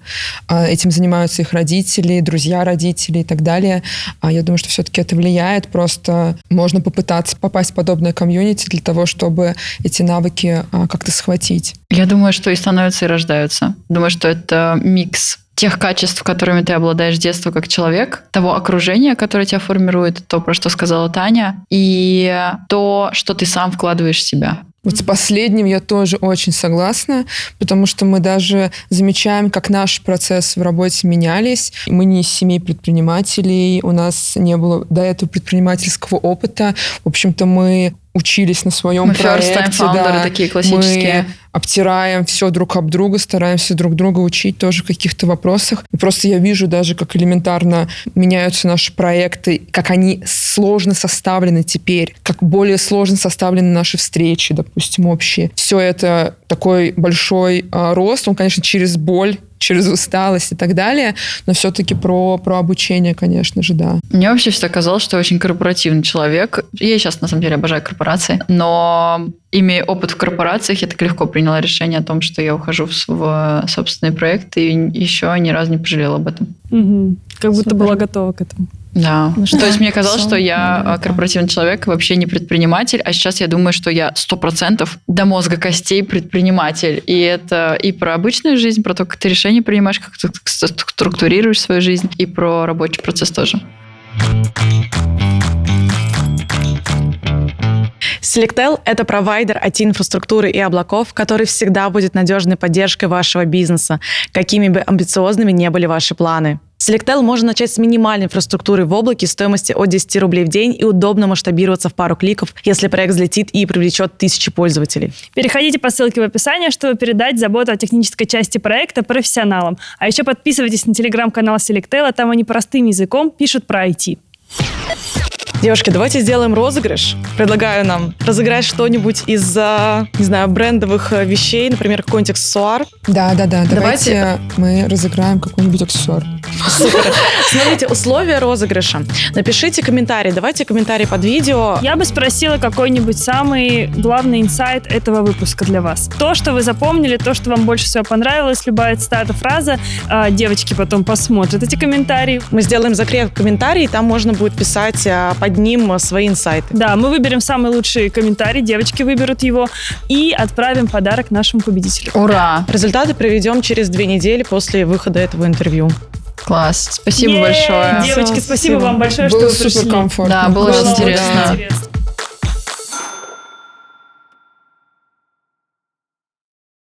Speaker 3: этим занимаются их родители, друзья родителей и так далее. А Я думаю, что все-таки это влияет. Просто можно попытаться попасть в подобное комьюнити для того, чтобы эти навыки а, как-то схватить.
Speaker 1: Я думаю, что и становятся, и рождаются. Думаю, что это микс тех качеств, которыми ты обладаешь с детства как человек, того окружения, которое тебя формирует, то, про что сказала Таня, и то, что ты сам вкладываешь в себя.
Speaker 3: Вот с последним я тоже очень согласна, потому что мы даже замечаем, как наши процессы в работе менялись. Мы не из семей предпринимателей, у нас не было до этого предпринимательского опыта. В общем-то, мы учились на своем
Speaker 1: Мы
Speaker 3: проекте.
Speaker 1: time founderы
Speaker 3: да.
Speaker 1: такие классические.
Speaker 3: Мы обтираем все друг об друга, стараемся друг друга учить тоже в каких-то вопросах. И просто я вижу даже, как элементарно меняются наши проекты, как они сложно составлены теперь, как более сложно составлены наши встречи, допустим, общие. Все это такой большой а, рост, он, конечно, через боль через усталость и так далее, но все-таки про, про обучение, конечно же, да.
Speaker 1: Мне вообще всегда казалось, что я очень корпоративный человек. Я сейчас, на самом деле, обожаю корпорации. Но, имея опыт в корпорациях, я так легко приняла решение о том, что я ухожу в, с- в собственный проект, и еще ни разу не пожалела об этом.
Speaker 2: Мгм. Как будто
Speaker 4: Супер.
Speaker 2: была готова к этому.
Speaker 1: Да.
Speaker 4: Ну что,
Speaker 1: То есть мне казалось, что я а, корпоративный человек, вообще не предприниматель, а сейчас я думаю, что я сто процентов до мозга костей предприниматель. И это и про обычную жизнь, про то, как ты решения принимаешь, как ты структурируешь свою жизнь, и про рабочий процесс тоже.
Speaker 4: Selectel — это провайдер IT-инфраструктуры и облаков, который всегда будет надежной поддержкой вашего бизнеса, какими бы амбициозными не были ваши планы. Selectel можно начать с минимальной инфраструктуры в облаке стоимости от 10 рублей в день и удобно масштабироваться в пару кликов, если проект взлетит и привлечет тысячи пользователей.
Speaker 2: Переходите по ссылке в описании, чтобы передать заботу о технической части проекта профессионалам. А еще подписывайтесь на телеграм-канал Selectel, там они простым языком пишут про IT.
Speaker 4: Девушки, давайте сделаем розыгрыш. Предлагаю нам разыграть что-нибудь из, а, не знаю, брендовых э, вещей, например, какой-нибудь аксессуар.
Speaker 3: Да, да, да.
Speaker 1: Давайте-
Speaker 3: Давайте мы разыграем какой-нибудь аксессуар.
Speaker 4: Супер. Смотрите, условия розыгрыша. Напишите комментарий, давайте комментарий под видео.
Speaker 2: Я бы спросила какой-нибудь самый главный инсайт этого выпуска для вас. То, что вы запомнили, то, что вам больше всего понравилось, любая цитата, фраза. А, девочки потом посмотрят эти комментарии.
Speaker 4: Мы сделаем закреп комментарий, там можно будет писать а, под ним а, свои инсайты.
Speaker 2: Да, мы выберем самый лучший комментарий, девочки выберут его и отправим подарок нашему победителю.
Speaker 1: Ура!
Speaker 4: Результаты приведем через две недели после выхода этого интервью.
Speaker 1: Класс. Спасибо
Speaker 2: Е-е-е!
Speaker 1: большое.
Speaker 2: Девочки, спасибо
Speaker 4: Спасибо.
Speaker 2: вам большое,
Speaker 3: Было
Speaker 2: что вы пришли.
Speaker 3: супер комфортно.
Speaker 1: Да, было
Speaker 2: Было
Speaker 1: очень
Speaker 2: очень
Speaker 1: интересно.
Speaker 2: интересно.